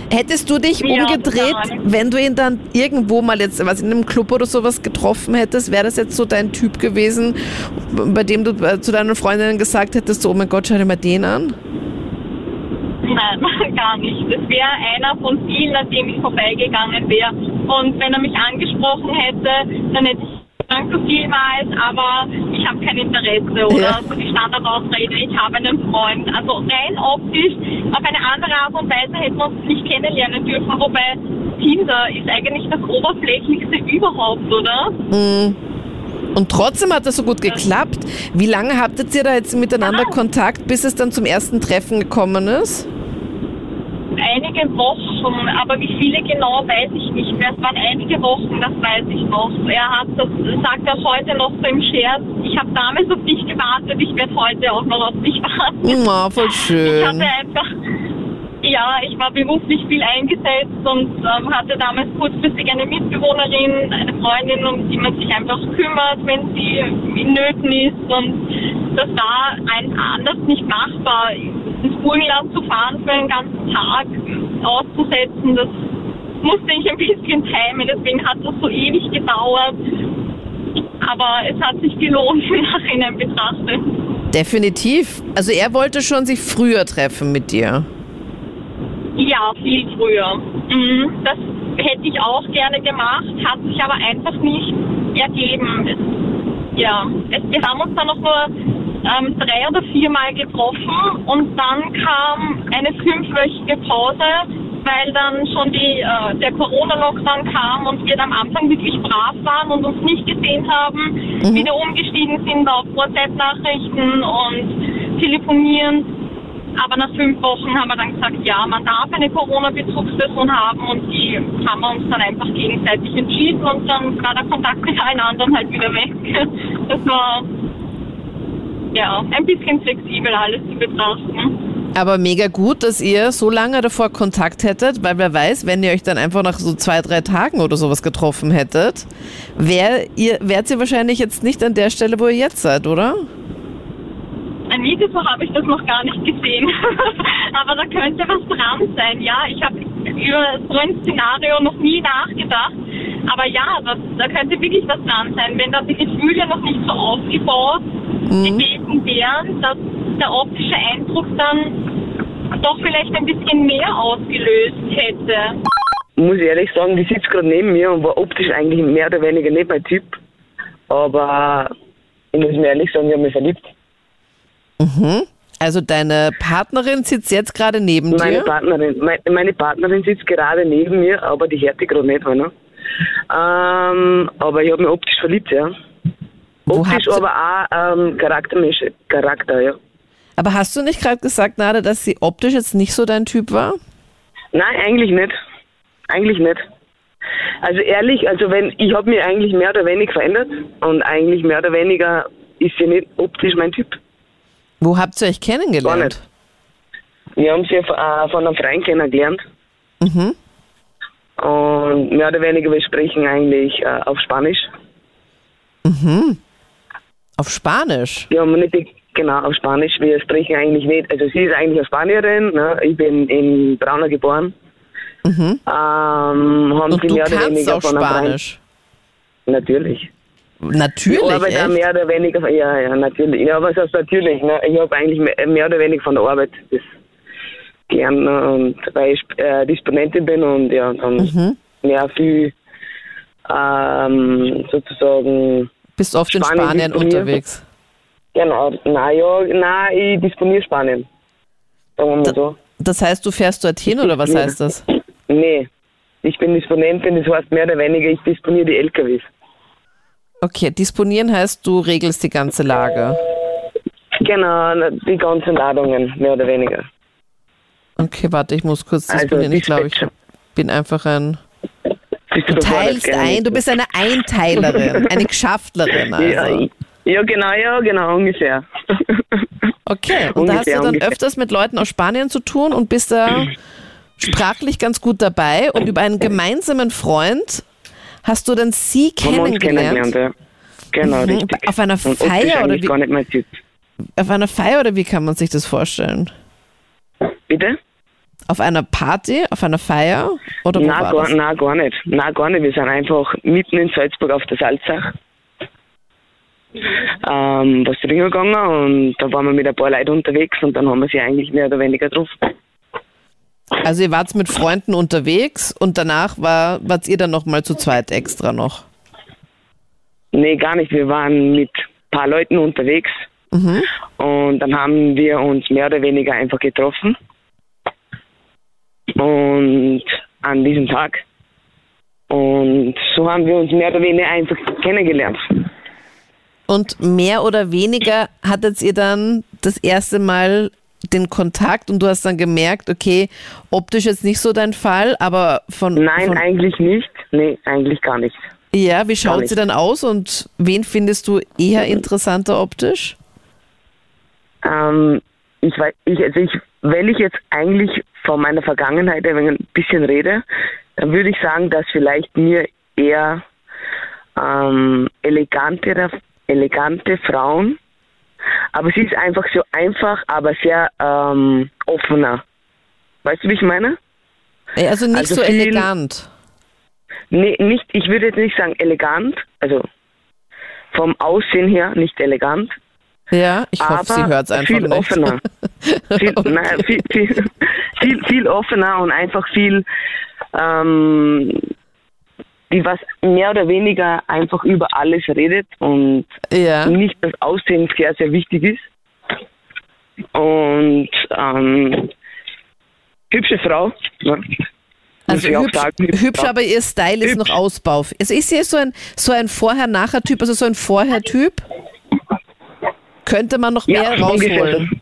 Hättest du dich Ja, umgedreht, total. wenn du ihn dann irgendwo mal jetzt, was in einem Club oder sowas getroffen hättest, wäre das jetzt so dein Typ gewesen, bei dem du äh, zu deinen Freundinnen gesagt hättest, so, oh mein Gott, schau dir mal den an? Nein, gar nicht. Das wäre einer von vielen, an dem ich vorbeigegangen wäre. Und wenn er mich angesprochen hätte, dann hätte ich Danke vielmals, aber ich habe kein Interesse oder Ja. so die Standardausrede, ich habe einen Freund. Also rein optisch, auf eine andere Art und Weise hätten wir uns nicht kennenlernen dürfen, wobei Tinder ist eigentlich das oberflächlichste überhaupt, oder? Mm. Und trotzdem hat das so gut geklappt. Wie lange habtet ihr da jetzt miteinander Ah. Kontakt, bis es dann zum ersten Treffen gekommen ist? Einige Wochen, aber wie viele genau weiß ich nicht mehr. Es waren einige Wochen, das weiß ich noch. Er hat das, sagt er heute noch so im Scherz. Ich habe damals auf dich gewartet, ich werde heute auch noch auf dich warten. Oh, voll Ich schön. hatte einfach, ja, ich war beruflich viel eingesetzt und ähm, hatte damals kurzfristig eine Mitbewohnerin, eine Freundin, um die man sich einfach kümmert, wenn sie in Nöten ist. Und das war ein anders nicht machbar. Ins Burgenland zu fahren für einen ganzen Tag auszusetzen, das musste ich ein bisschen timen. Deswegen hat das so ewig gedauert. Aber es hat sich gelohnt im Nachhinein betrachtet. Definitiv. Also er wollte schon sich früher treffen mit dir. Ja, viel früher. Mhm, das hätte ich auch gerne gemacht, hat sich aber einfach nicht ergeben. Es, ja, es, wir haben uns dann noch nur ähm, drei oder viermal getroffen und dann kam eine fünfwöchige Pause, weil dann schon die, äh, der Corona-Lockdown kam und wir dann am Anfang wirklich brav waren und uns nicht gesehen haben, wieder umgestiegen sind auf WhatsApp-Nachrichten und telefonieren. Aber nach fünf Wochen haben wir dann gesagt, ja, man darf eine Corona-Bezugsperson haben und die haben wir uns dann einfach gegenseitig entschieden und dann war der Kontakt mit allen anderen halt wieder weg. Das war ja ein bisschen flexibel alles zu betrachten. Aber mega gut, dass ihr so lange davor Kontakt hättet, weil wer weiß, wenn ihr euch dann einfach nach so zwei, drei Tagen oder sowas getroffen hättet, wär ihr, wärt ihr wahrscheinlich jetzt nicht an der Stelle, wo ihr jetzt seid, oder? Video so habe ich das noch gar nicht gesehen. Aber da könnte was dran sein. Ja, ich habe über so ein Szenario noch nie nachgedacht. Aber ja, das, da könnte wirklich was dran sein. Wenn da die Gefühle noch nicht so aufgebaut gewesen wären, dass der optische Eindruck dann doch vielleicht ein bisschen mehr ausgelöst hätte. muss ich ehrlich sagen, die sitzt gerade neben mir und war optisch eigentlich mehr oder weniger nicht mein Typ. Aber ich muss mir ehrlich sagen, ich habe mich verliebt. Also deine Partnerin sitzt jetzt gerade neben Meine dir. Partnerin, meine, meine Partnerin sitzt gerade neben mir, aber die hört die gerade nicht, ne? Ähm, aber ich habe mich optisch verliebt, ja. Optisch, aber auch ähm, charaktermäßig, Charakter, ja. Aber hast du nicht gerade gesagt, Nada, dass sie optisch jetzt nicht so dein Typ war? Nein, eigentlich nicht. Eigentlich nicht. Also ehrlich, also wenn ich habe mich eigentlich mehr oder weniger verändert und eigentlich mehr oder weniger ist sie nicht optisch mein Typ. Wo habt ihr euch Gar kennengelernt? nicht. Wir haben sie äh, von einem Freund kennengelernt Mhm. und mehr oder weniger wir sprechen eigentlich äh, auf Spanisch. Auf Spanisch? Nicht die, genau auf Spanisch. Wir sprechen eigentlich nicht. Also sie ist eigentlich eine Spanierin. Ne? Ich bin in Braunau geboren. Ähm, haben Und sie du mehr oder kannst weniger auch Spanisch? Natürlich. Natürlich, ich arbeite echt? mehr oder weniger, ja, ja, natürlich. Ja, was heißt natürlich? Ne? Ich habe eigentlich mehr, oder weniger von der Arbeit das gelernt, ne? und weil ich äh, Disponentin bin und ja, dann Mhm. mehr viel ähm, sozusagen, Bist oft in Spanien Spanien disponiert. unterwegs. genau, na ja, na, ich disponiere Spanien. Sagen wir mal so. Das heißt, du fährst dorthin oder was heißt das? Nee, ich bin Disponentin, das heißt mehr oder weniger, ich disponiere die LKWs. Okay, disponieren heißt, du regelst die ganze Lage. Genau, na, die ganzen Ladungen, mehr oder weniger. Okay, warte, ich muss kurz Also, disponieren. Ich glaube, ich bin einfach ein. Du teilst ein, du bist eine Einteilerin, eine Geschäftlerin Ja, also. ja, genau, ja, genau, ungefähr. Okay, und da hast du Ungefähr, dann ungefähr. öfters mit Leuten aus Spanien zu tun und bist da sprachlich ganz gut dabei und über einen gemeinsamen Freund hast du dann sie kennengelernt. kennengelernt, ja. Genau, Mhm, richtig. auf einer Feier oder wie-. Auf einer Feier oder wie kann man sich das vorstellen? Bitte? Auf einer Party, auf einer Feier oder wo Nein war gar, das? nein, gar nicht. Nein, gar nicht. Wir sind einfach mitten in Salzburg auf der Salzach. Ähm, was trinken gegangen und da waren wir mit ein paar Leuten unterwegs und dann haben wir sie eigentlich mehr oder weniger drauf. Also ihr wart mit Freunden unterwegs und danach war, wart ihr dann nochmal zu zweit extra noch. Nee, gar nicht. Wir waren mit ein paar Leuten unterwegs Mhm. und dann haben wir uns mehr oder weniger einfach getroffen. Und an diesem Tag. Und so haben wir uns mehr oder weniger einfach kennengelernt. Und mehr oder weniger hattet ihr dann das erste Mal den Kontakt und du hast dann gemerkt, okay, optisch jetzt nicht so dein Fall, aber von. Nein, von eigentlich nicht. Nee, eigentlich gar nicht. ja, wie schaut sie dann aus und wen findest du eher interessanter optisch? Ähm, ich weiß, ich, also ich, wenn ich jetzt eigentlich von meiner Vergangenheit ein bisschen rede, dann würde ich sagen, dass vielleicht mir eher ähm, elegantere, elegante Frauen, aber sie ist einfach so einfach, aber sehr ähm, offener. Weißt du, wie ich meine? Äh, Also nicht Also so viel- elegant. Nee, nicht, ich würde jetzt nicht sagen elegant, also vom Aussehen her nicht elegant, Ja, ich hoffe, sie hört es einfach viel nicht. offener. Viel, nein, viel, viel, viel, viel offener und einfach viel, ähm, die was mehr oder weniger einfach über alles redet und Ja. nicht das Aussehen sehr, sehr wichtig ist. Und ähm, hübsche Frau. Ne? Also hübsch, sagen, hübsch, aber ihr Style ist Hübsch. noch Ausbau. Also ist sie so ein, so ein Vorher-Nachher-Typ, also so ein Vorher-Typ? Könnte man noch mehr ungefähr rausholen?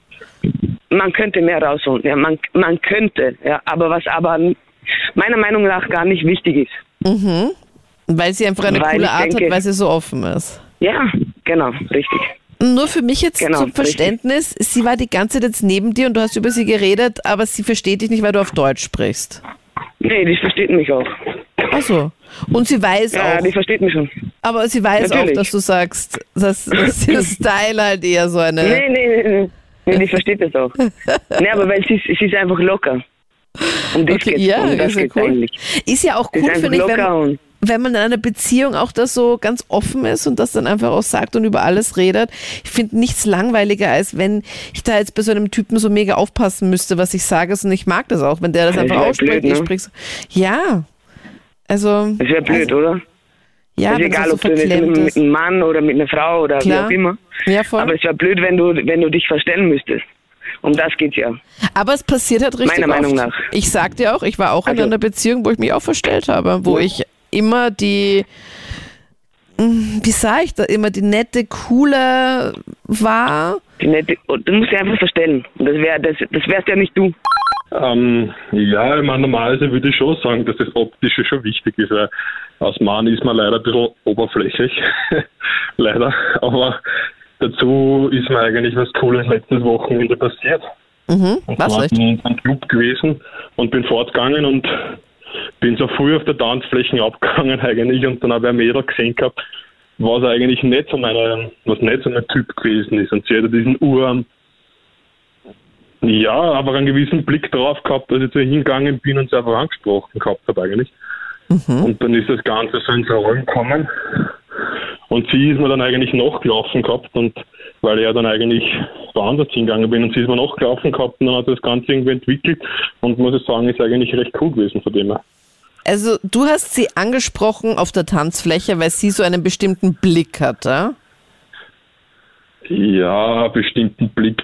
So. Man könnte mehr rausholen, ja, man, man könnte, ja, aber was aber meiner Meinung nach gar nicht wichtig ist. Weil sie einfach eine Weil coole Art denke- hat, weil sie so offen ist. Ja, genau, richtig. Nur für mich jetzt Genau, zum richtig. Verständnis, sie war die ganze Zeit jetzt neben dir und du hast über sie geredet, aber sie versteht dich nicht, weil du auf Deutsch sprichst. Nee, die versteht mich auch. Achso. Und sie weiß Ja, auch, die versteht mich schon. aber sie weiß auch, Natürlich. dass du sagst, dass, dass ihr Style halt eher so eine... Nee, nee, nee, nee. Nee die versteht das auch. nee, aber weil sie, ist- sie ist einfach locker. Um das Okay, geht's, ja, um das ist ja cool. Ist ja auch cool, finde ich, wenn, und wenn man in einer Beziehung auch das so ganz offen ist und das dann einfach auch sagt und über alles redet. Ich finde nichts langweiliger, als wenn ich da jetzt bei so einem Typen so mega aufpassen müsste, was ich sage. Und ich mag das auch, wenn der das Das einfach ausspricht. blöd, ich ne? so. Ja. Also. das wäre blöd, also, oder? Ja, ist wenn egal, so ob du mit, mit einem Mann oder mit einer Frau oder Klar. wie auch immer. Ja, voll. Aber es wäre blöd, wenn du, wenn du dich verstellen müsstest. Um das geht's ja. Aber es passiert halt richtig Meiner Meinung oft. nach. Ich sag dir auch, ich war auch in Also- einer Beziehung, wo ich mich auch verstellt habe, wo Ja. ich immer die, mm, wie sag ich da, immer die nette, coole war. Die nette, und du musst dich einfach verstellen. Und das wär, das, das wärst ja nicht du. Ähm, ja, ich meine, normalerweise würde ich schon sagen, dass das Optische schon wichtig ist, weil als Mann ist man leider ein bisschen oberflächlich. leider. Aber dazu ist mir eigentlich was Cooles letztes Wochenende passiert. Mhm, Und was bin ich in einem Club gewesen und bin fortgegangen und bin so früh auf der Tanzfläche abgegangen eigentlich und dann habe ich ein Mädel gesehen gehabt, was eigentlich nicht so meine, was nicht so mein Typ gewesen ist. Und sie hatte diesen Ur, ja, aber einen gewissen Blick drauf gehabt, dass ich zu ihr hingegangen bin und sie einfach angesprochen gehabt habe eigentlich. Und dann ist das Ganze so ins Rollen gekommen. Und sie ist mir dann eigentlich nachgelaufen gehabt und weil ich ja dann eigentlich woanders hingegangen bin und sie ist mir nachgelaufen gehabt und dann hat das Ganze irgendwie entwickelt und muss ich sagen, ist eigentlich recht cool gewesen von dem her. Also du hast sie angesprochen auf der Tanzfläche, weil sie so einen bestimmten Blick hatte. Ja, einen bestimmten Blick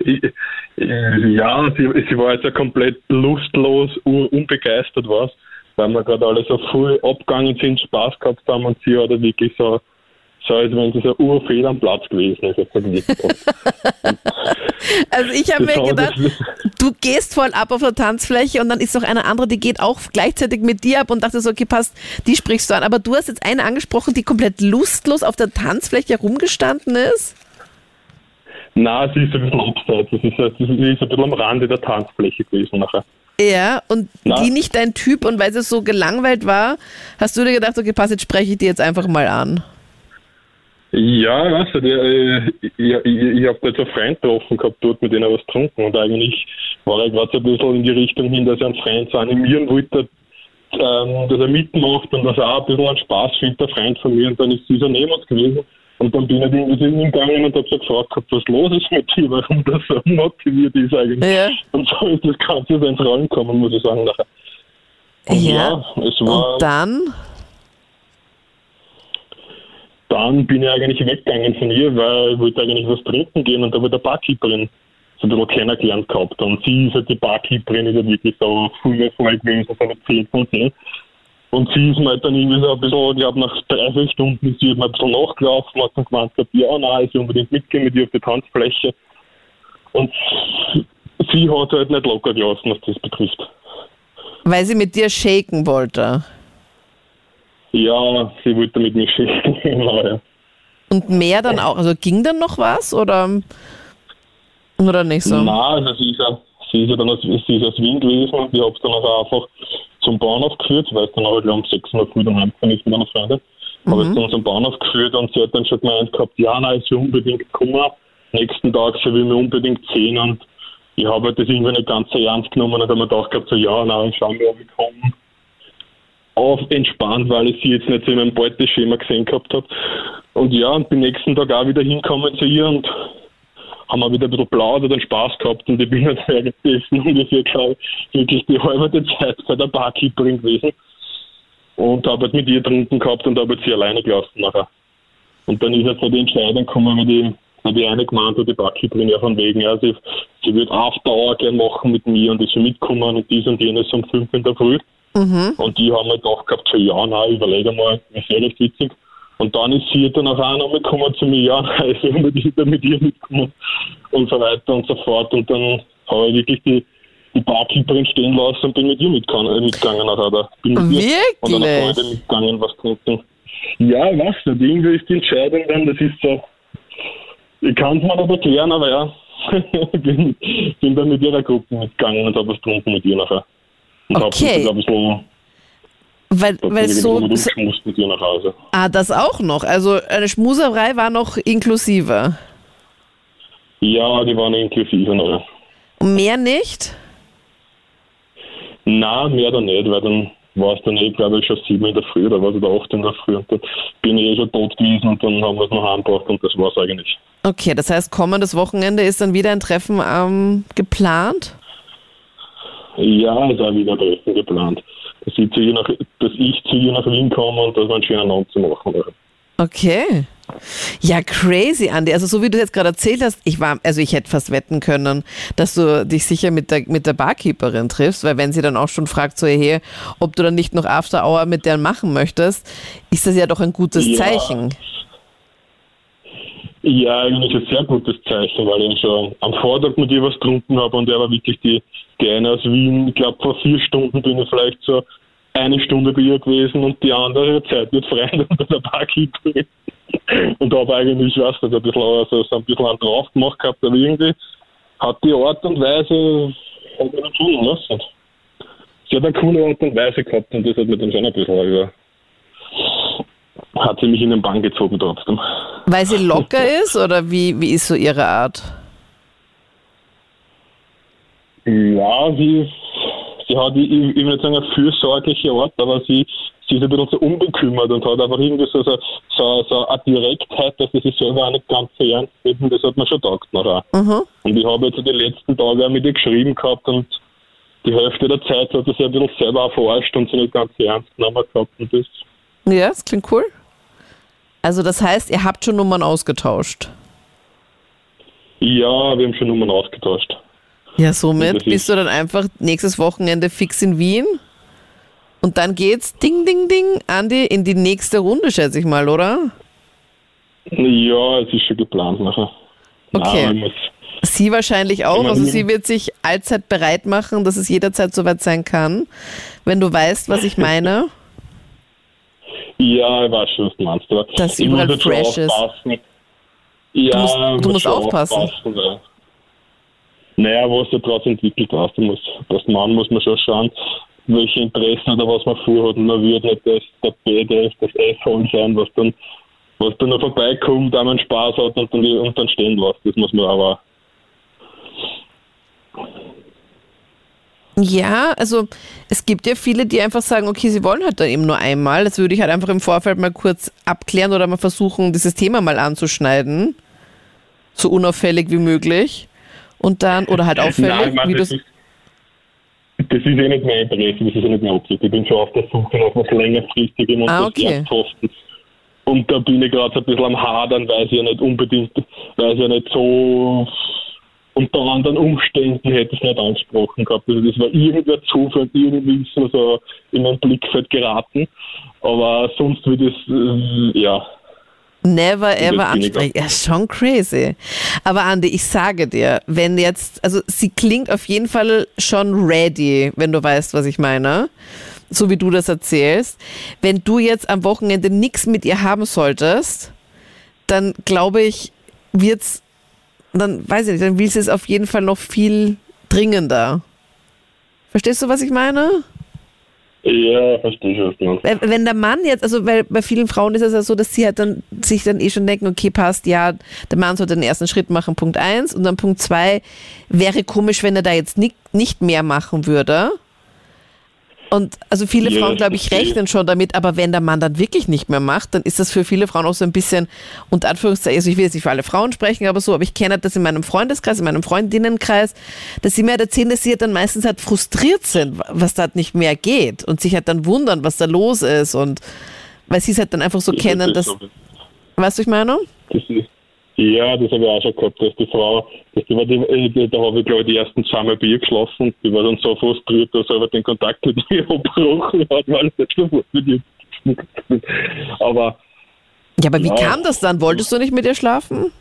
ich- Ja, sie, sie war jetzt ja komplett lustlos, un- unbegeistert was, weil wir gerade alle so früh abgegangen sind, Spaß gehabt haben und sie hat ja wirklich so, so als wenn sie so urfehl am Platz gewesen ist. Also ich habe mir gedacht, du gehst voll ab auf der Tanzfläche und dann ist noch eine andere, die geht auch gleichzeitig mit dir ab und dachte so, okay, passt, die sprichst du an. Aber du hast jetzt eine angesprochen, die komplett lustlos auf der Tanzfläche rumgestanden ist? Nein, sie ist ein bisschen abseits. Sie ist, sie ist ein bisschen am Rande der Tanzfläche gewesen nachher. Ja, und Na. die nicht dein Typ und weil sie so gelangweilt war, hast du dir gedacht, okay, pass, jetzt spreche ich die jetzt einfach mal an. Ja, weißt du, der, äh, ich, ich, ich habe da jetzt einen Freund getroffen gehabt, dort mit denen was getrunken und eigentlich war er gerade so ein bisschen in die Richtung hin, dass er einen Freund so animieren wollte, ähm, dass er mitmacht und dass er auch ein bisschen einen Spaß findet, der Freund von mir und dann ist sie so neben uns gewesen und dann bin ich irgendwie zu ihm gegangen und habe so gefragt, was los ist mit dir, warum das so motiviert ist eigentlich. Ja. Und so ist das Ganze ins Rollen gekommen, muss ich sagen, nachher. Und Ja. es war... Und dann? dann bin ich eigentlich weggegangen von ihr, weil ich wollte eigentlich was trinken gehen und da war der Barkeeperin so ein bisschen kennengelernt gehabt. Und sie ist halt die Barkeeperin, ist halt wirklich so früher voll gewesen, so eine 10 von 10. Und sie ist mir halt dann irgendwie so ein bisschen, ich glaube nach drei, vier Stunden ist sie halt mal ein bisschen nachgelaufen, hat dann gemeint, gehabt, ja, nein, ich will unbedingt mitgehen mit ihr auf die Tanzfläche. Und sie hat halt nicht locker gelassen, was das betrifft. Weil sie mit dir shaken wollte. Ja, sie wollte mit mir schicken, genau, ja. Und mehr dann auch. Also ging dann noch was oder, oder nicht so? Nein, also sie ist ja, sie ist ja dann aus, sie ist aus Wien gewesen und ich habe dann auch einfach zum Bahnhof geführt, weil es dann glaub, um 6 Uhr früh dann heimgefahren ist mit einer Freundin. Habe ich dann zum Bahnhof geführt und sie hat dann schon gemeint gehabt, ja, nein, sie will unbedingt kommen. Nächsten Tag, sie will mir unbedingt sehen und ich habe halt das irgendwie nicht ganz so ernst genommen und habe mir gedacht gehabt, so, ja, nein, schauen wir, ob ich komme. Auf entspannt, weil ich sie jetzt nicht so in meinem Beuteschema gesehen gehabt habe. Und ja, und bin nächsten Tag auch wieder hingekommen zu ihr und haben wir wieder ein bisschen plaudert und Spaß gehabt und ich bin halt währenddessen ungefähr, glaube ich, wirklich die halbe Zeit bei der Barkeeperin gewesen und habe halt mit ihr getrunken gehabt und habe halt sie alleine gelassen nachher. Und dann ist jetzt so die Entscheidung gekommen, weil die, weil die eine gemeint hat, die Barkeeperin ja von wegen, ja, sie, sie wird After Hour gern machen mit mir und soll mitkommen und dies und jenes um fünf in der Früh. Und die haben halt gedacht gehabt, so, ja, nein, überlege mal, das wäre recht witzig. Und dann ist sie dann auch noch mal gekommen zu mir, ja, ich will unbedingt mit ihr mitkommen und so weiter und so fort. Und dann habe ich wirklich die, die Barkeeperin stehen lassen und bin mit ihr mitgegangen, äh, mitgegangen nachher. Da. Bin mit ihr und einer Wirklich? Freundin mitgegangen, was trinken. Ja, ich weiß nicht, irgendwie ist die Entscheidung dann, das ist so, ich kann es mir nicht erklären, aber ja, ich bin, bin dann mit ihrer Gruppe mitgegangen und habe was getrunken mit ihr nachher. Und Okay. habe ein bisschen, Weil, hab weil so, bisschen so. mit ihr nach Hause. Ah, das auch noch. Also eine Schmuserei war noch inklusive. Ja, die waren inklusive noch. Mehr nicht? Nein, mehr dann nicht, weil dann war es dann eh, glaube ich, schon sieben in der Früh oder was, oder acht in der Früh. Und dann bin ich eh schon tot gewesen und dann haben wir es noch heimgebracht und das war es eigentlich. Okay, das heißt, kommendes Wochenende ist dann wieder ein Treffen ähm, geplant? Ja, ist auch wieder ein Treffen geplant. Dass ich, zu ihr nach, dass ich zu ihr nach Wien komme und dass wir einen schönen Abend zu machen. Okay. Ja, crazy, Andy. Also so wie du jetzt gerade erzählt hast, ich war, also ich hätte fast wetten können, dass du dich sicher mit der, mit der Barkeeperin triffst, weil wenn sie dann auch schon fragt, so hey, ob du dann nicht noch After Hour mit der machen möchtest, ist das ja doch ein gutes Ja. Zeichen. Ja, eigentlich ein sehr gutes Zeichen, weil ich schon am Vortag mit ihr was getrunken habe und er war wirklich die, die eine aus Wien. Ich glaube, vor vier Stunden bin ich vielleicht so eine Stunde bei ihr gewesen und die andere Zeit mit Freunden unter der Bar drin. Und habe eigentlich, ich weiß nicht, ein bisschen, also, so ein bisschen einen drauf gemacht gehabt, aber irgendwie hat die Art und Weise hat mich tun lassen. Sie hat eine coole Art und Weise gehabt und das hat mir dann schon ein bisschen über hat sie mich in den Bann gezogen trotzdem. Weil sie locker ist oder wie, wie ist so ihre Art? Ja, sie, sie hat, ich, ich will nicht sagen, eine fürsorgliche Art, aber sie, sie ist ein bisschen so unbekümmert und hat einfach irgendwie so, so, so, so eine Direktheit, dass sie sich selber auch nicht ganz so ernst nimmt und das hat mir schon taugt nachher. Mhm. Und ich habe jetzt die letzten Tage auch mit ihr geschrieben gehabt und die Hälfte der Zeit hat sie sich ein bisschen selber auch verarscht und sie nicht ganz so ernst genommen gehabt und das Ja, das klingt cool. Also das heißt, ihr habt schon Nummern ausgetauscht. Ja, wir haben schon Nummern ausgetauscht. Ja, somit ist- bist du dann einfach nächstes Wochenende fix in Wien. Und dann geht's ding, ding, ding, Andi, in die nächste Runde, schätze ich mal, oder? Ja, es ist schon geplant nachher. Okay. Nein, Sie wahrscheinlich auch. Also sie wird sich allzeit bereit machen, dass es jederzeit soweit sein kann. Wenn du weißt, was ich meine. ja, ich weiß schon, was du meinst. Aber Dass ich überall muss jetzt schon fresh ist. aufpassen. Ja, Du musst- du muss musst schon aufpassen. weil, naja, was sich daraus entwickelt hast, du musst, als Mann muss man schon schauen, welche Interessen oder was man vorhat. Und man wird nicht das, der Badass, das Asshole sein, was dann, was dann noch vorbeikommt, da man Spaß hat und dann, und dann stehen lässt. Das muss man aber Ja, also es gibt ja viele, die einfach sagen, okay, sie wollen halt dann eben nur einmal. Das würde ich halt einfach im Vorfeld mal kurz abklären oder mal versuchen, dieses Thema mal anzuschneiden. So unauffällig wie möglich. Und dann, oder halt auffällig, Nein, meine, wie das, ist, das ist eh nicht mein Interesse, das ist eh nicht meine Absicht. Ich bin schon auf der Suche nach was längerfristigem und Ah, was okay. Ernsthaften. Und da bin ich gerade so ein bisschen am Hadern, weil ich ja nicht unbedingt, weil ich ja nicht so unter anderen Umständen hätte ich es nicht angesprochen gehabt. Also das war irgendwer Zufall, irgendwie ist mir so in mein Blickfeld geraten. Aber sonst würde es, äh, ja, Never wird ever ansprechen. Ja, schon crazy. Aber Andi, ich sage dir, wenn jetzt, also sie klingt auf jeden Fall schon ready, wenn du weißt, was ich meine. So wie du das erzählst. Wenn du jetzt am Wochenende nichts mit ihr haben solltest, dann glaube ich, wird's, dann weiß ich nicht, dann will sie es auf jeden Fall noch viel dringender. Verstehst du, was ich meine? ja, verstehe ich, was du meinst. Weil, wenn der Mann jetzt, also weil bei vielen Frauen ist es ja so, dass sie halt dann sich dann eh schon denken, okay, passt, ja, der Mann sollte den ersten Schritt machen, Punkt eins, und dann Punkt zwei, wäre komisch, wenn er da jetzt nicht, nicht mehr machen würde. Und also viele Ja, Frauen, glaube ich, ich. rechnen schon damit, aber wenn der Mann dann wirklich nicht mehr macht, dann ist das für viele Frauen auch so ein bisschen, unter Anführungszeichen, also ich will jetzt nicht für alle Frauen sprechen, aber so, aber ich kenne halt das in meinem Freundeskreis, in meinem Freundinnenkreis, dass sie mir halt erzählen, dass sie halt dann meistens halt frustriert sind, was da halt nicht mehr geht und sich halt dann wundern, was da los ist und weil sie es halt dann einfach so Das kennen, dass, weißt du, ich meine? Das ist, ja, das habe ich auch schon gehabt, dass die Frau, dass die, äh, die, da habe ich glaube ich die ersten zwei Mal bei ihr geschlafen, die war dann so frustriert, dass er aber den Kontakt mit ihr abgebrochen hat, weil er nicht sofort mit ihr Aber Ja, aber wie Ja. kam das dann? Wolltest du nicht mit ihr schlafen?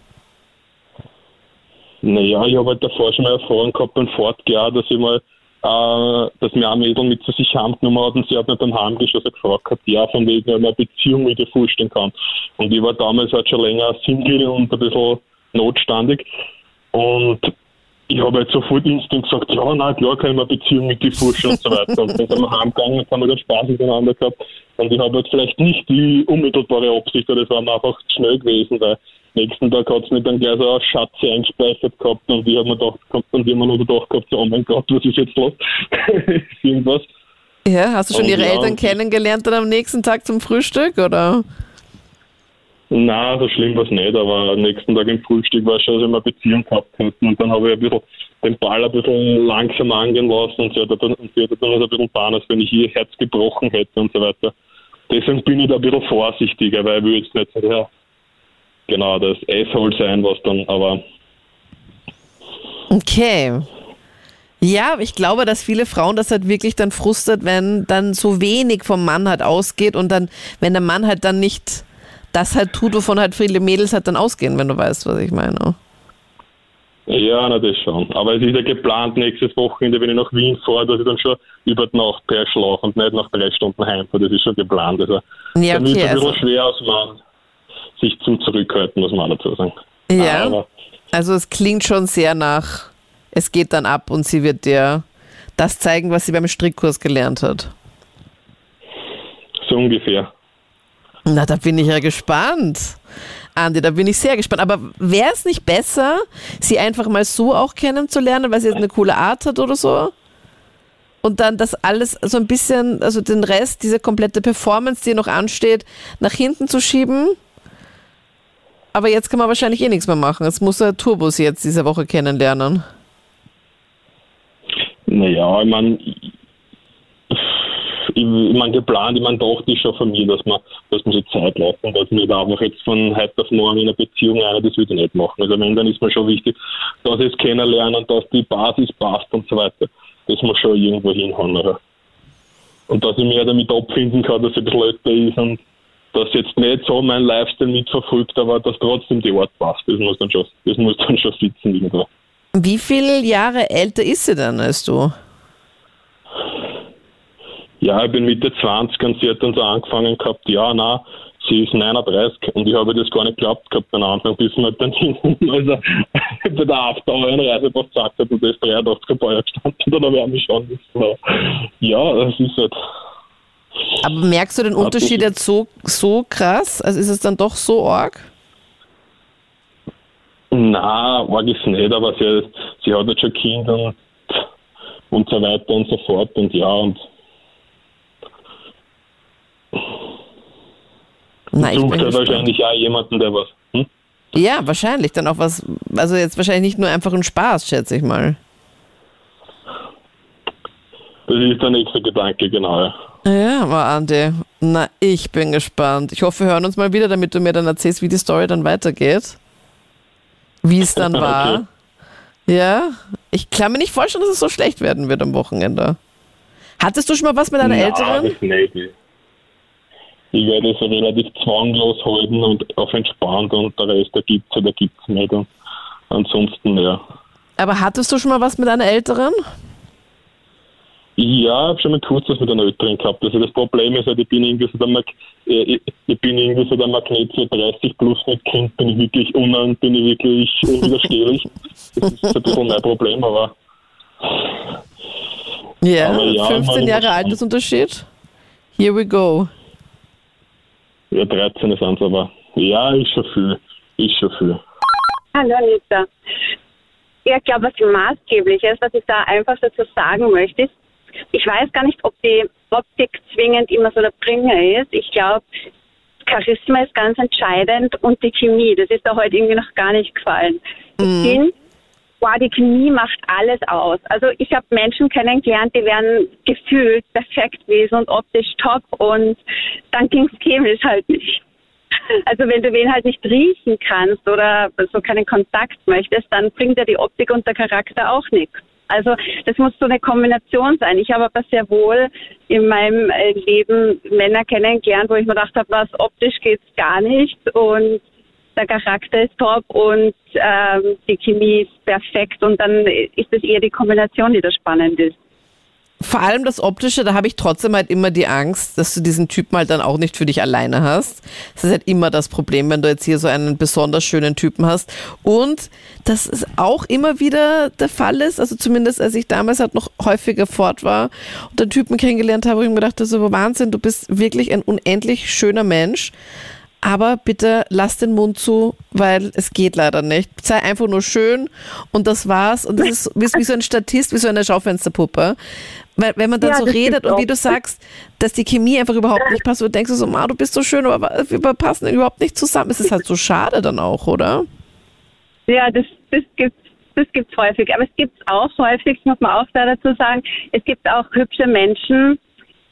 naja, ich habe halt davor schon mal erfahren gehabt beim Fortgehen, dass ich mal äh, dass mir ein Mädel mit zu sich heimgenommen hat und sie hat mir beim so gefragt gehabt, ja, von wegen, ob man eine Beziehung mit ihr vorstellen kann. Und ich war damals halt schon länger Single und ein bisschen notstandig. Und ich habe halt sofort instant gesagt, ja, na klar kann ich mir eine Beziehung mit dir vorstellen und so weiter. Und dann sind wir heimgegangen und haben dann Spaß miteinander gehabt. Und ich habe halt vielleicht nicht die unmittelbare Absicht, aber das war mir einfach schnell gewesen, weil nächsten Tag hat es mir dann gleich so eine Schatze eingespeichert gehabt und ich habe mir gedacht, und ich hab mir noch gedacht gehabt, so, oh mein Gott, was ist jetzt los? Irgendwas. Ja, hast du schon Oh, ihre ja. Eltern kennengelernt dann am nächsten Tag zum Frühstück, oder? Na, so schlimm war es nicht, aber am nächsten Tag im Frühstück war es schon, dass wir eine Beziehung gehabt hätten. Und dann habe ich ein bisschen den Ball ein bisschen langsam angehen lassen und sie hat dann, und sie hat dann ein bisschen getan, als wenn ich ihr Herz gebrochen hätte und so weiter. Deswegen bin ich da ein bisschen vorsichtiger, weil ich will jetzt nicht ja, genau, das Asshole sein, was dann, aber Okay. Ja, ich glaube, dass viele Frauen das halt wirklich dann frustet, wenn dann so wenig vom Mann halt ausgeht und dann, wenn der Mann halt dann nicht das halt tut, wovon halt viele Mädels halt dann ausgehen, wenn du weißt, was ich meine. Ja, na, das schon. Aber es ist ja geplant, nächstes Wochenende, wenn ich nach Wien fahre, dass ich dann schon über die Nacht per Schlaf und nicht nach drei Stunden heimfahre. Das ist schon geplant. Also, Ja, okay, es ein bisschen also- schwer aus, man sich zum Zurückhalten, muss man auch dazu sagen. Ja. Aber Also es klingt schon sehr nach, es geht dann ab und sie wird dir das zeigen, was sie beim Strickkurs gelernt hat. so ungefähr. Na, da bin ich ja gespannt. Andi, da bin ich sehr gespannt. Aber wäre es nicht besser, sie einfach mal so auch kennenzulernen, weil sie jetzt eine coole Art hat oder so? Und dann das alles so ein bisschen, also den Rest, diese komplette Performance, die noch ansteht, nach hinten zu schieben? Aber jetzt kann man wahrscheinlich eh nichts mehr machen. Jetzt muss er Turbos jetzt diese Woche kennenlernen. Naja, ich meine, ich, mein, geplant, ich meine, dachte ich schon von mir, dass man, dass man so Zeit lässt und dass man da einfach jetzt von heute auf morgen in einer Beziehung einer, das würde ich nicht machen. Also wenn, dann ist mir schon wichtig, dass ich es kennenlernen dass die Basis passt und so weiter. Das muss schon irgendwo hinhauen. Oder? Und dass ich mir damit abfinden kann, dass ich ein bisschen älter ist und dass jetzt nicht so mein Lifestyle mitverfolgt, aber dass trotzdem die Art passt. Das muss dann schon, das muss dann schon sitzen irgendwo. Wie viele Jahre älter ist sie denn als du? Ja, ich bin Mitte 20 und sie hat dann so angefangen gehabt, ja, na, sie ist 39 und ich habe das gar nicht geglaubt gehabt am Anfang, bis man dann hinten, also bei der After-Reise was gesagt hat und das 83 ein paar Jahre gestanden, dann habe ich mich schon. Ja, das ist halt, Aber merkst du den Unterschied jetzt so, so krass? Also ist es dann doch so arg? na, ich es nicht, aber sie, sie hat jetzt schon Kinder und, und so weiter und so fort und ja, und Na, ich sucht halt wahrscheinlich auch jemanden, der was, hm? Ja, wahrscheinlich. Dann auch was, also jetzt wahrscheinlich nicht nur einfach ein Spaß, schätze ich mal. Das ist der nächste Gedanke, genau. Ja. Ja, aber Andi, na, ich bin gespannt. Ich hoffe, wir hören uns mal wieder, damit du mir dann erzählst, wie die Story dann weitergeht. Wie es dann war. Ja, ich kann mir nicht vorstellen, dass es so schlecht werden wird am Wochenende. Hattest du schon mal was mit einer Nein, Älteren? das nicht. Ich werde es relativ zwanglos halten und auf entspannt und der Rest, der gibt's oder gibt's nicht. Und ansonsten, ja. Aber hattest du schon mal was mit einer Älteren? Ja, ich habe schon mal kurz was mit einer Älteren gehabt. Also das Problem ist halt, ich bin irgendwie so der, Mag äh, ich, ich bin irgendwie so der Magnet für 30 plus mit Kind, bin ich wirklich unan, bin ich wirklich unwiderstehlich. das ist ein bisschen mein Problem, aber Ja, Aber ja, 15 meine Jahre Altersunterschied. Here we go. ja, 13 ist eins, aber ja, ist schon viel. Ist schon viel. Hallo Anita. Ja, ich glaube, was maßgeblich ist, was ich da einfach dazu sagen möchte, ist, ich weiß gar nicht, ob die Optik zwingend immer so der Bringer ist. Ich glaube, Charisma ist ganz entscheidend und die Chemie, das ist da heute irgendwie noch gar nicht gefallen. Ich bin, wow, die Chemie macht alles aus. Also ich habe Menschen kennengelernt, die wären gefühlt perfekt gewesen und optisch top und dann ging es chemisch halt nicht. Also wenn du wen halt nicht riechen kannst oder so keinen Kontakt möchtest, dann bringt dir die Optik und der Charakter auch nichts. Also das muss so eine Kombination sein. Ich habe aber sehr wohl in meinem äh, Leben Männer kennengelernt, wo ich mir gedacht habe, was optisch geht's gar nicht und der Charakter ist top und ähm, die Chemie ist perfekt und dann ist es eher die Kombination, die da spannend ist. Vor allem das Optische, da habe ich trotzdem halt immer die Angst, dass du diesen Typen halt dann auch nicht für dich alleine hast. Das ist halt immer das Problem, wenn du jetzt hier so einen besonders schönen Typen hast. Und dass es auch immer wieder der Fall ist, also zumindest als ich damals halt noch häufiger fort war und einen Typen kennengelernt habe, wo ich mir gedacht habe, so Wahnsinn, du bist wirklich ein unendlich schöner Mensch. Aber bitte lass den Mund zu, weil es geht leider nicht. Sei einfach nur schön und das war's. Und das ist wie so ein Statist, wie so eine Schaufensterpuppe. Weil wenn man dann Ja, so redet und wie du sagst, dass die Chemie einfach überhaupt nicht passt, du denkst du so, Ma, du bist so schön, aber wir passen überhaupt nicht zusammen. Es ist halt so schade dann auch, oder? Ja, das, das gibt's. Das gibt's häufig. Aber es gibt's auch häufig, muss man auch da dazu sagen, es gibt auch hübsche Menschen,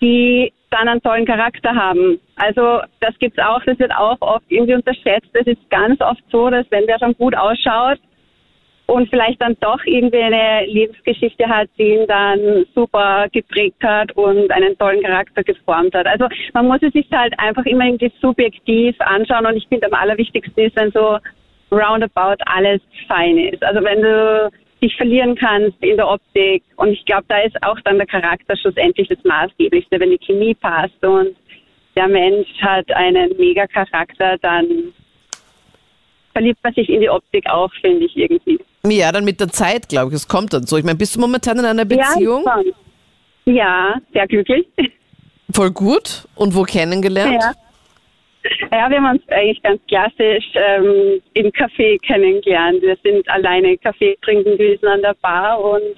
die dann einen tollen Charakter haben. Also das gibt's auch, das wird auch oft irgendwie unterschätzt. Es ist ganz oft so, dass wenn der schon gut ausschaut, und vielleicht dann doch irgendwie eine Lebensgeschichte hat, die ihn dann super geprägt hat und einen tollen Charakter geformt hat. Also man muss es sich halt einfach immer irgendwie subjektiv anschauen und ich finde am allerwichtigsten ist, wenn so roundabout alles fein ist. Also wenn du dich verlieren kannst in der Optik und ich glaube, da ist auch dann der Charakter schlussendlich das Maßgeblichste, wenn die Chemie passt und der Mensch hat einen mega Charakter, dann verliebt man sich in die Optik auch, finde ich irgendwie. Ja, dann mit der Zeit, glaube ich, es kommt dann so. Ich meine, bist du momentan in einer Beziehung? Ja, ja sehr glücklich. Voll gut. Und wo kennengelernt? Ja. Ja, wir haben uns eigentlich ganz klassisch ähm, im Café kennengelernt. Wir sind alleine Kaffee trinken gewesen an der Bar und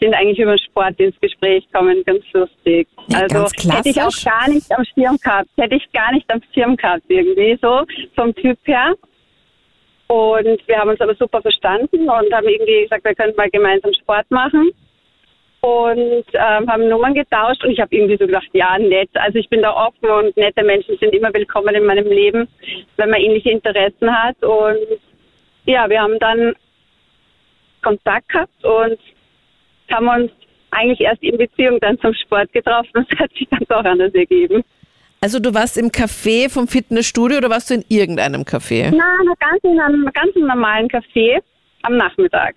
sind eigentlich über Sport ins Gespräch gekommen, ganz lustig. Ja, also ganz hätte ich auch gar nicht am Schirm gehabt, hätte ich gar nicht am Schirm gehabt irgendwie so vom Typ her. Und wir haben uns aber super verstanden und haben irgendwie gesagt, wir können mal gemeinsam Sport machen. Und ähm, haben Nummern getauscht und ich habe irgendwie so gedacht, ja, nett. Also ich bin da offen und nette Menschen sind immer willkommen in meinem Leben, wenn man ähnliche Interessen hat. Und ja, wir haben dann Kontakt gehabt und haben uns eigentlich erst in Beziehung dann zum Sport getroffen. Das hat sich dann doch anders ergeben. Also du warst im Café vom Fitnessstudio oder warst du in irgendeinem Café? Na, ganz in einem ganz normalen Café am Nachmittag.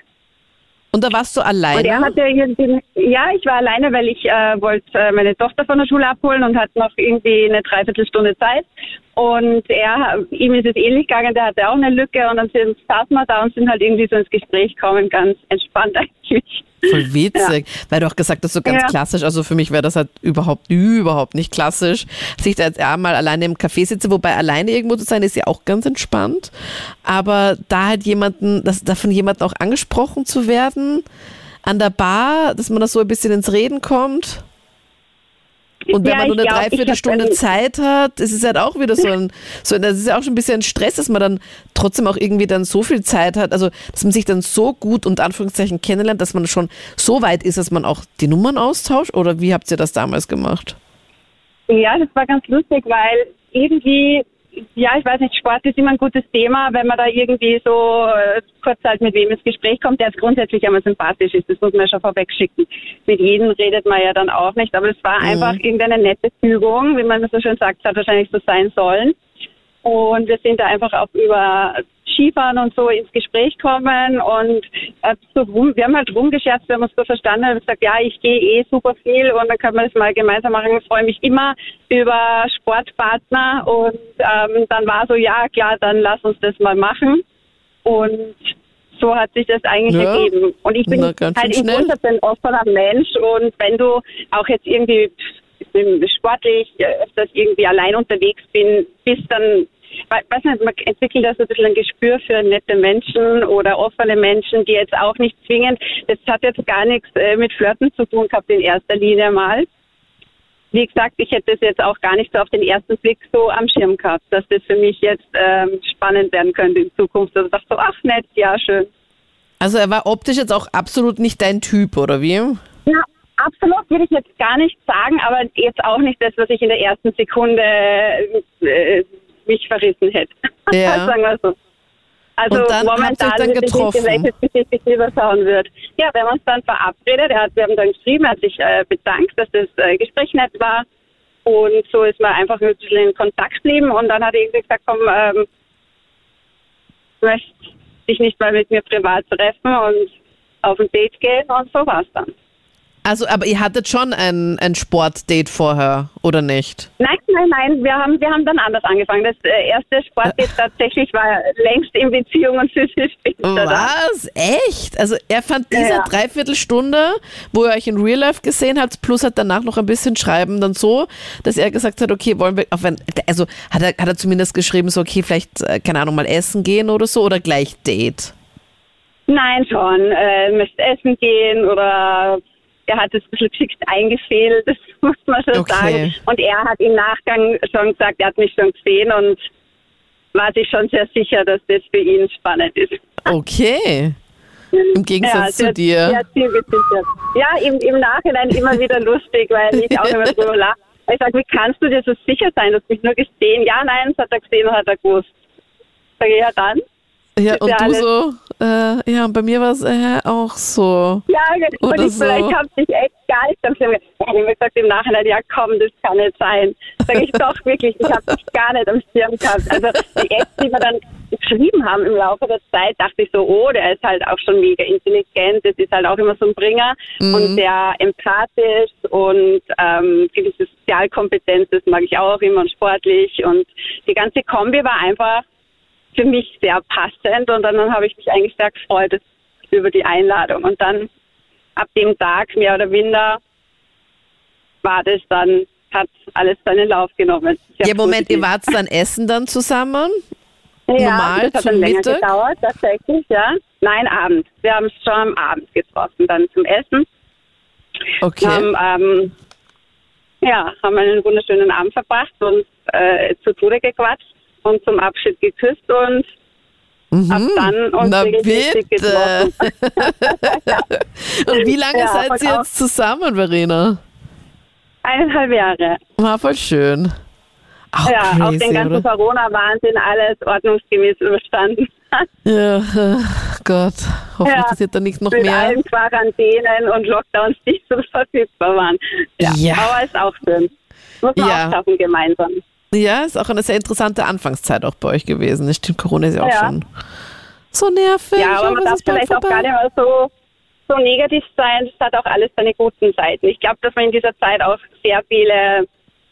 Und da warst du Und er alleine? hatte irgendwie, ja, ich war alleine, weil ich äh, wollte äh, meine Tochter von der Schule abholen und hatte noch irgendwie eine Dreiviertelstunde Zeit. Und er, ihm ist es ähnlich gegangen, der hatte auch eine Lücke und dann sind, saßen wir da und sind halt irgendwie so ins Gespräch gekommen, ganz entspannt eigentlich. Voll witzig, weil du auch gesagt hast, so ganz Ja. klassisch. Also für mich wäre das halt überhaupt, überhaupt nicht klassisch, dass ich da jetzt einmal alleine im Café sitze, wobei alleine irgendwo zu sein ist ja auch ganz entspannt. Aber da halt jemanden, das, da von jemandem auch angesprochen zu werden an der Bar, dass man da so ein bisschen ins Reden kommt. Und wenn Ja, man nur eine glaub, Dreiviertelstunde Zeit hat, ist es halt auch wieder so ein, so, das ist ja auch schon ein bisschen ein Stress, dass man dann trotzdem auch irgendwie dann so viel Zeit hat, also dass man sich dann so gut unter Anführungszeichen kennenlernt, dass man schon so weit ist, dass man auch die Nummern austauscht? Oder wie habt ihr das damals gemacht? Ja, das war ganz lustig, weil irgendwie, ja, ich weiß nicht, Sport ist immer ein gutes Thema, wenn man da irgendwie so äh, kurz halt mit wem ins Gespräch kommt, der es grundsätzlich einmal sympathisch ist. Das muss man ja schon vorweg schicken. Mit jedem redet man ja dann auch nicht, aber es war einfach irgendeine nette Fügung, wie man so schön sagt, es hat wahrscheinlich so sein sollen. Und wir sind da einfach auch über Skifahren und so ins Gespräch kommen und äh, so rum, wir haben halt rumgescherzt, wir haben uns so verstanden und gesagt, ja, ich gehe eh super viel und dann können wir das mal gemeinsam machen. Ich freue mich immer über Sportpartner und ähm, dann war so, ja klar, dann lass uns das mal machen. Und so hat sich das eigentlich Ja. ergeben. Und ich bin Na, halt im. Grundsatz ein offener Mensch und wenn du auch jetzt irgendwie sportlich äh, öfters irgendwie allein unterwegs bin, bist dann, weiß nicht, man entwickelt da so ein bisschen ein Gespür für nette Menschen oder offene Menschen, die jetzt auch nicht zwingend, das hat jetzt gar nichts äh, mit Flirten zu tun gehabt in erster Linie mal. Wie gesagt, ich hätte es jetzt auch gar nicht so auf den ersten Blick so am Schirm gehabt, dass das für mich jetzt ähm, spannend werden könnte in Zukunft. Also dachte so, ach nett, ja, schön. Also er war optisch jetzt auch absolut nicht dein Typ, oder wie? Ja, absolut würde ich jetzt gar nicht sagen, aber jetzt auch nicht das, was ich in der ersten Sekunde äh, mich verrissen hätte. Ja. sagen wir so. Also Und dann habt ihr momentan dann weiß ich getroffen? nicht, in welches Gesicht ich lieber schauen würde. Ja, wir haben uns dann verabredet. Er hat, wir haben dann geschrieben, er hat sich äh, bedankt, dass das äh, Gespräch nett war. Und so ist man einfach ein bisschen in Kontakt geblieben. Und dann hat er irgendwie gesagt, komm, ähm, du möchtest dich nicht mal mit mir privat treffen und auf ein Date gehen. Und so war es dann. Also, aber ihr hattet schon ein, ein Sportdate vorher, oder nicht? Nein, nein, nein, wir haben, wir haben dann anders angefangen. Das äh, erste Sportdate tatsächlich war längst in Beziehung und viel, viel später. Was? Echt? Also er fand diese Ja. Dreiviertelstunde, wo ihr euch in Real Life gesehen habt, plus hat danach noch ein bisschen schreiben, dann so, dass er gesagt hat, okay, wollen wir, auf ein, also hat er, hat er zumindest geschrieben, so, okay, vielleicht, äh, keine Ahnung, mal essen gehen oder so, oder gleich Date? Nein, schon. Äh, möchte essen gehen oder er hat es ein bisschen geschickt eingefehlt, das muss man schon Okay. sagen. Und er hat im Nachgang schon gesagt, er hat mich schon gesehen und war sich schon sehr sicher, dass das für ihn spannend ist. Okay. Im Gegensatz sehr, zu dir. Ja. Ja, im, im Nachhinein immer wieder lustig, weil ich auch immer drüber lache. Ich sage, wie kannst du dir so sicher sein? Du hast mich nur gesehen. Ja, nein, das hat er gesehen und hat er gewusst. Sag ich, ja dann. Ja, und ja du alles- so, Äh, ja, bei mir war es äh, auch so. Ja, und ich, so. vielleicht habe ich echt gar nicht am Schirm gehabt. Ich habe mir gesagt im Nachhinein, ja komm, das kann nicht sein. Sag ich doch wirklich, ich habe dich gar nicht am Schirm gehabt. Also die Apps, die wir dann geschrieben haben im Laufe der Zeit, dachte ich so, oh, der ist halt auch schon mega intelligent, das ist halt auch immer so ein Bringer und sehr empathisch und ähm, gewisse Sozialkompetenz, das mag ich auch immer und sportlich und die ganze Kombi war einfach für mich sehr passend und dann habe ich mich eigentlich sehr gefreut über die Einladung und dann ab dem Tag mehr oder minder war das dann, hat alles seinen Lauf genommen. Sehr Ja, Moment, ihr wart dann essen dann zusammen? ja, normal das hat dann länger Mittag? gedauert, tatsächlich, ja. Nein, Abend. Wir haben es schon am Abend getroffen, dann zum Essen. Okay. Haben, ähm, ja, haben einen wunderschönen Abend verbracht und äh, zu Tode gequatscht und zum Abschied geküsst und ab dann uns Mhm. Na regelmäßig bitte. getroffen. Und wie lange Ja, seid ihr auch- jetzt zusammen, Verena? Eineinhalb Jahre. War voll schön. Auch ja, auch crazy, den ganzen? Corona-Wahnsinn, alles ordnungsgemäß überstanden. Ja, äh, Gott. Hoffentlich Ja, passiert da nicht noch Mit mehr. allen Quarantänen und Lockdowns, die so verfügbar waren. Ja, Ja. aber ist auch schön. Muss man Ja. auch schaffen gemeinsam. Ja, ist auch eine sehr interessante Anfangszeit auch bei euch gewesen. Stimmt, Corona ist ja auch Ja. schon so nervig. Ja, aber man darf vielleicht auch vorbei. gar nicht mehr so, so negativ sein. Es hat auch alles seine guten Seiten. Ich glaube, dass man in dieser Zeit auch sehr viele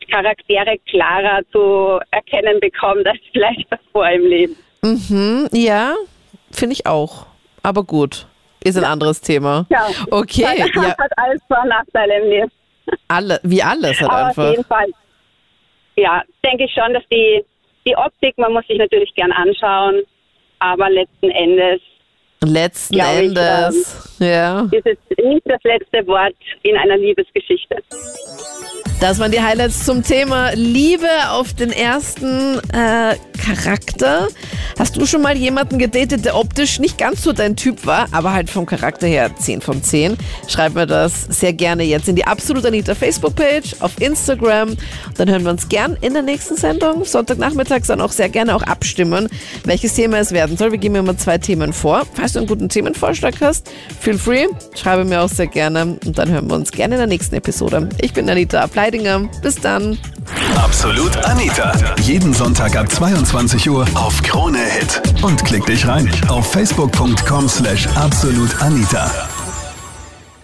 Charaktere klarer zu erkennen bekommt als vielleicht davor im Leben. Mhm, ja, finde ich auch. Aber gut, ist ein anderes Thema. Ja. Okay, hat, ja, hat alles Vor- und Nachteile im Leben. alle, wie alles halt Aber auf einfach. jeden Fall, ja, denke ich schon, dass die, die Optik, man muss sich natürlich gern anschauen, aber letzten Endes Letzten Glaub ich, Endes, ja. ist es nicht das letzte Wort in einer Liebesgeschichte. Das waren die Highlights zum Thema Liebe auf den ersten äh, Charakter. Hast du schon mal jemanden gedatet, der optisch nicht ganz so dein Typ war, aber halt vom Charakter her 10 von 10? Schreib mir das sehr gerne jetzt in die Absolut Anita Facebook-Page, auf Instagram. Dann hören wir uns gern in der nächsten Sendung. Sonntagnachmittags dann auch sehr gerne auch abstimmen, welches Thema es werden soll. Wir geben immer zwei Themen vor. Falls du einen guten Themenvorschlag hast, feel free. Schreibe mir auch sehr gerne. Und dann hören wir uns gerne in der nächsten Episode. Ich bin Anita Ableidinger. Bis dann. Absolut Anita. Jeden Sonntag ab 22 Uhr auf Krone Hit. Und klick dich rein auf facebook.com slash absolutanita.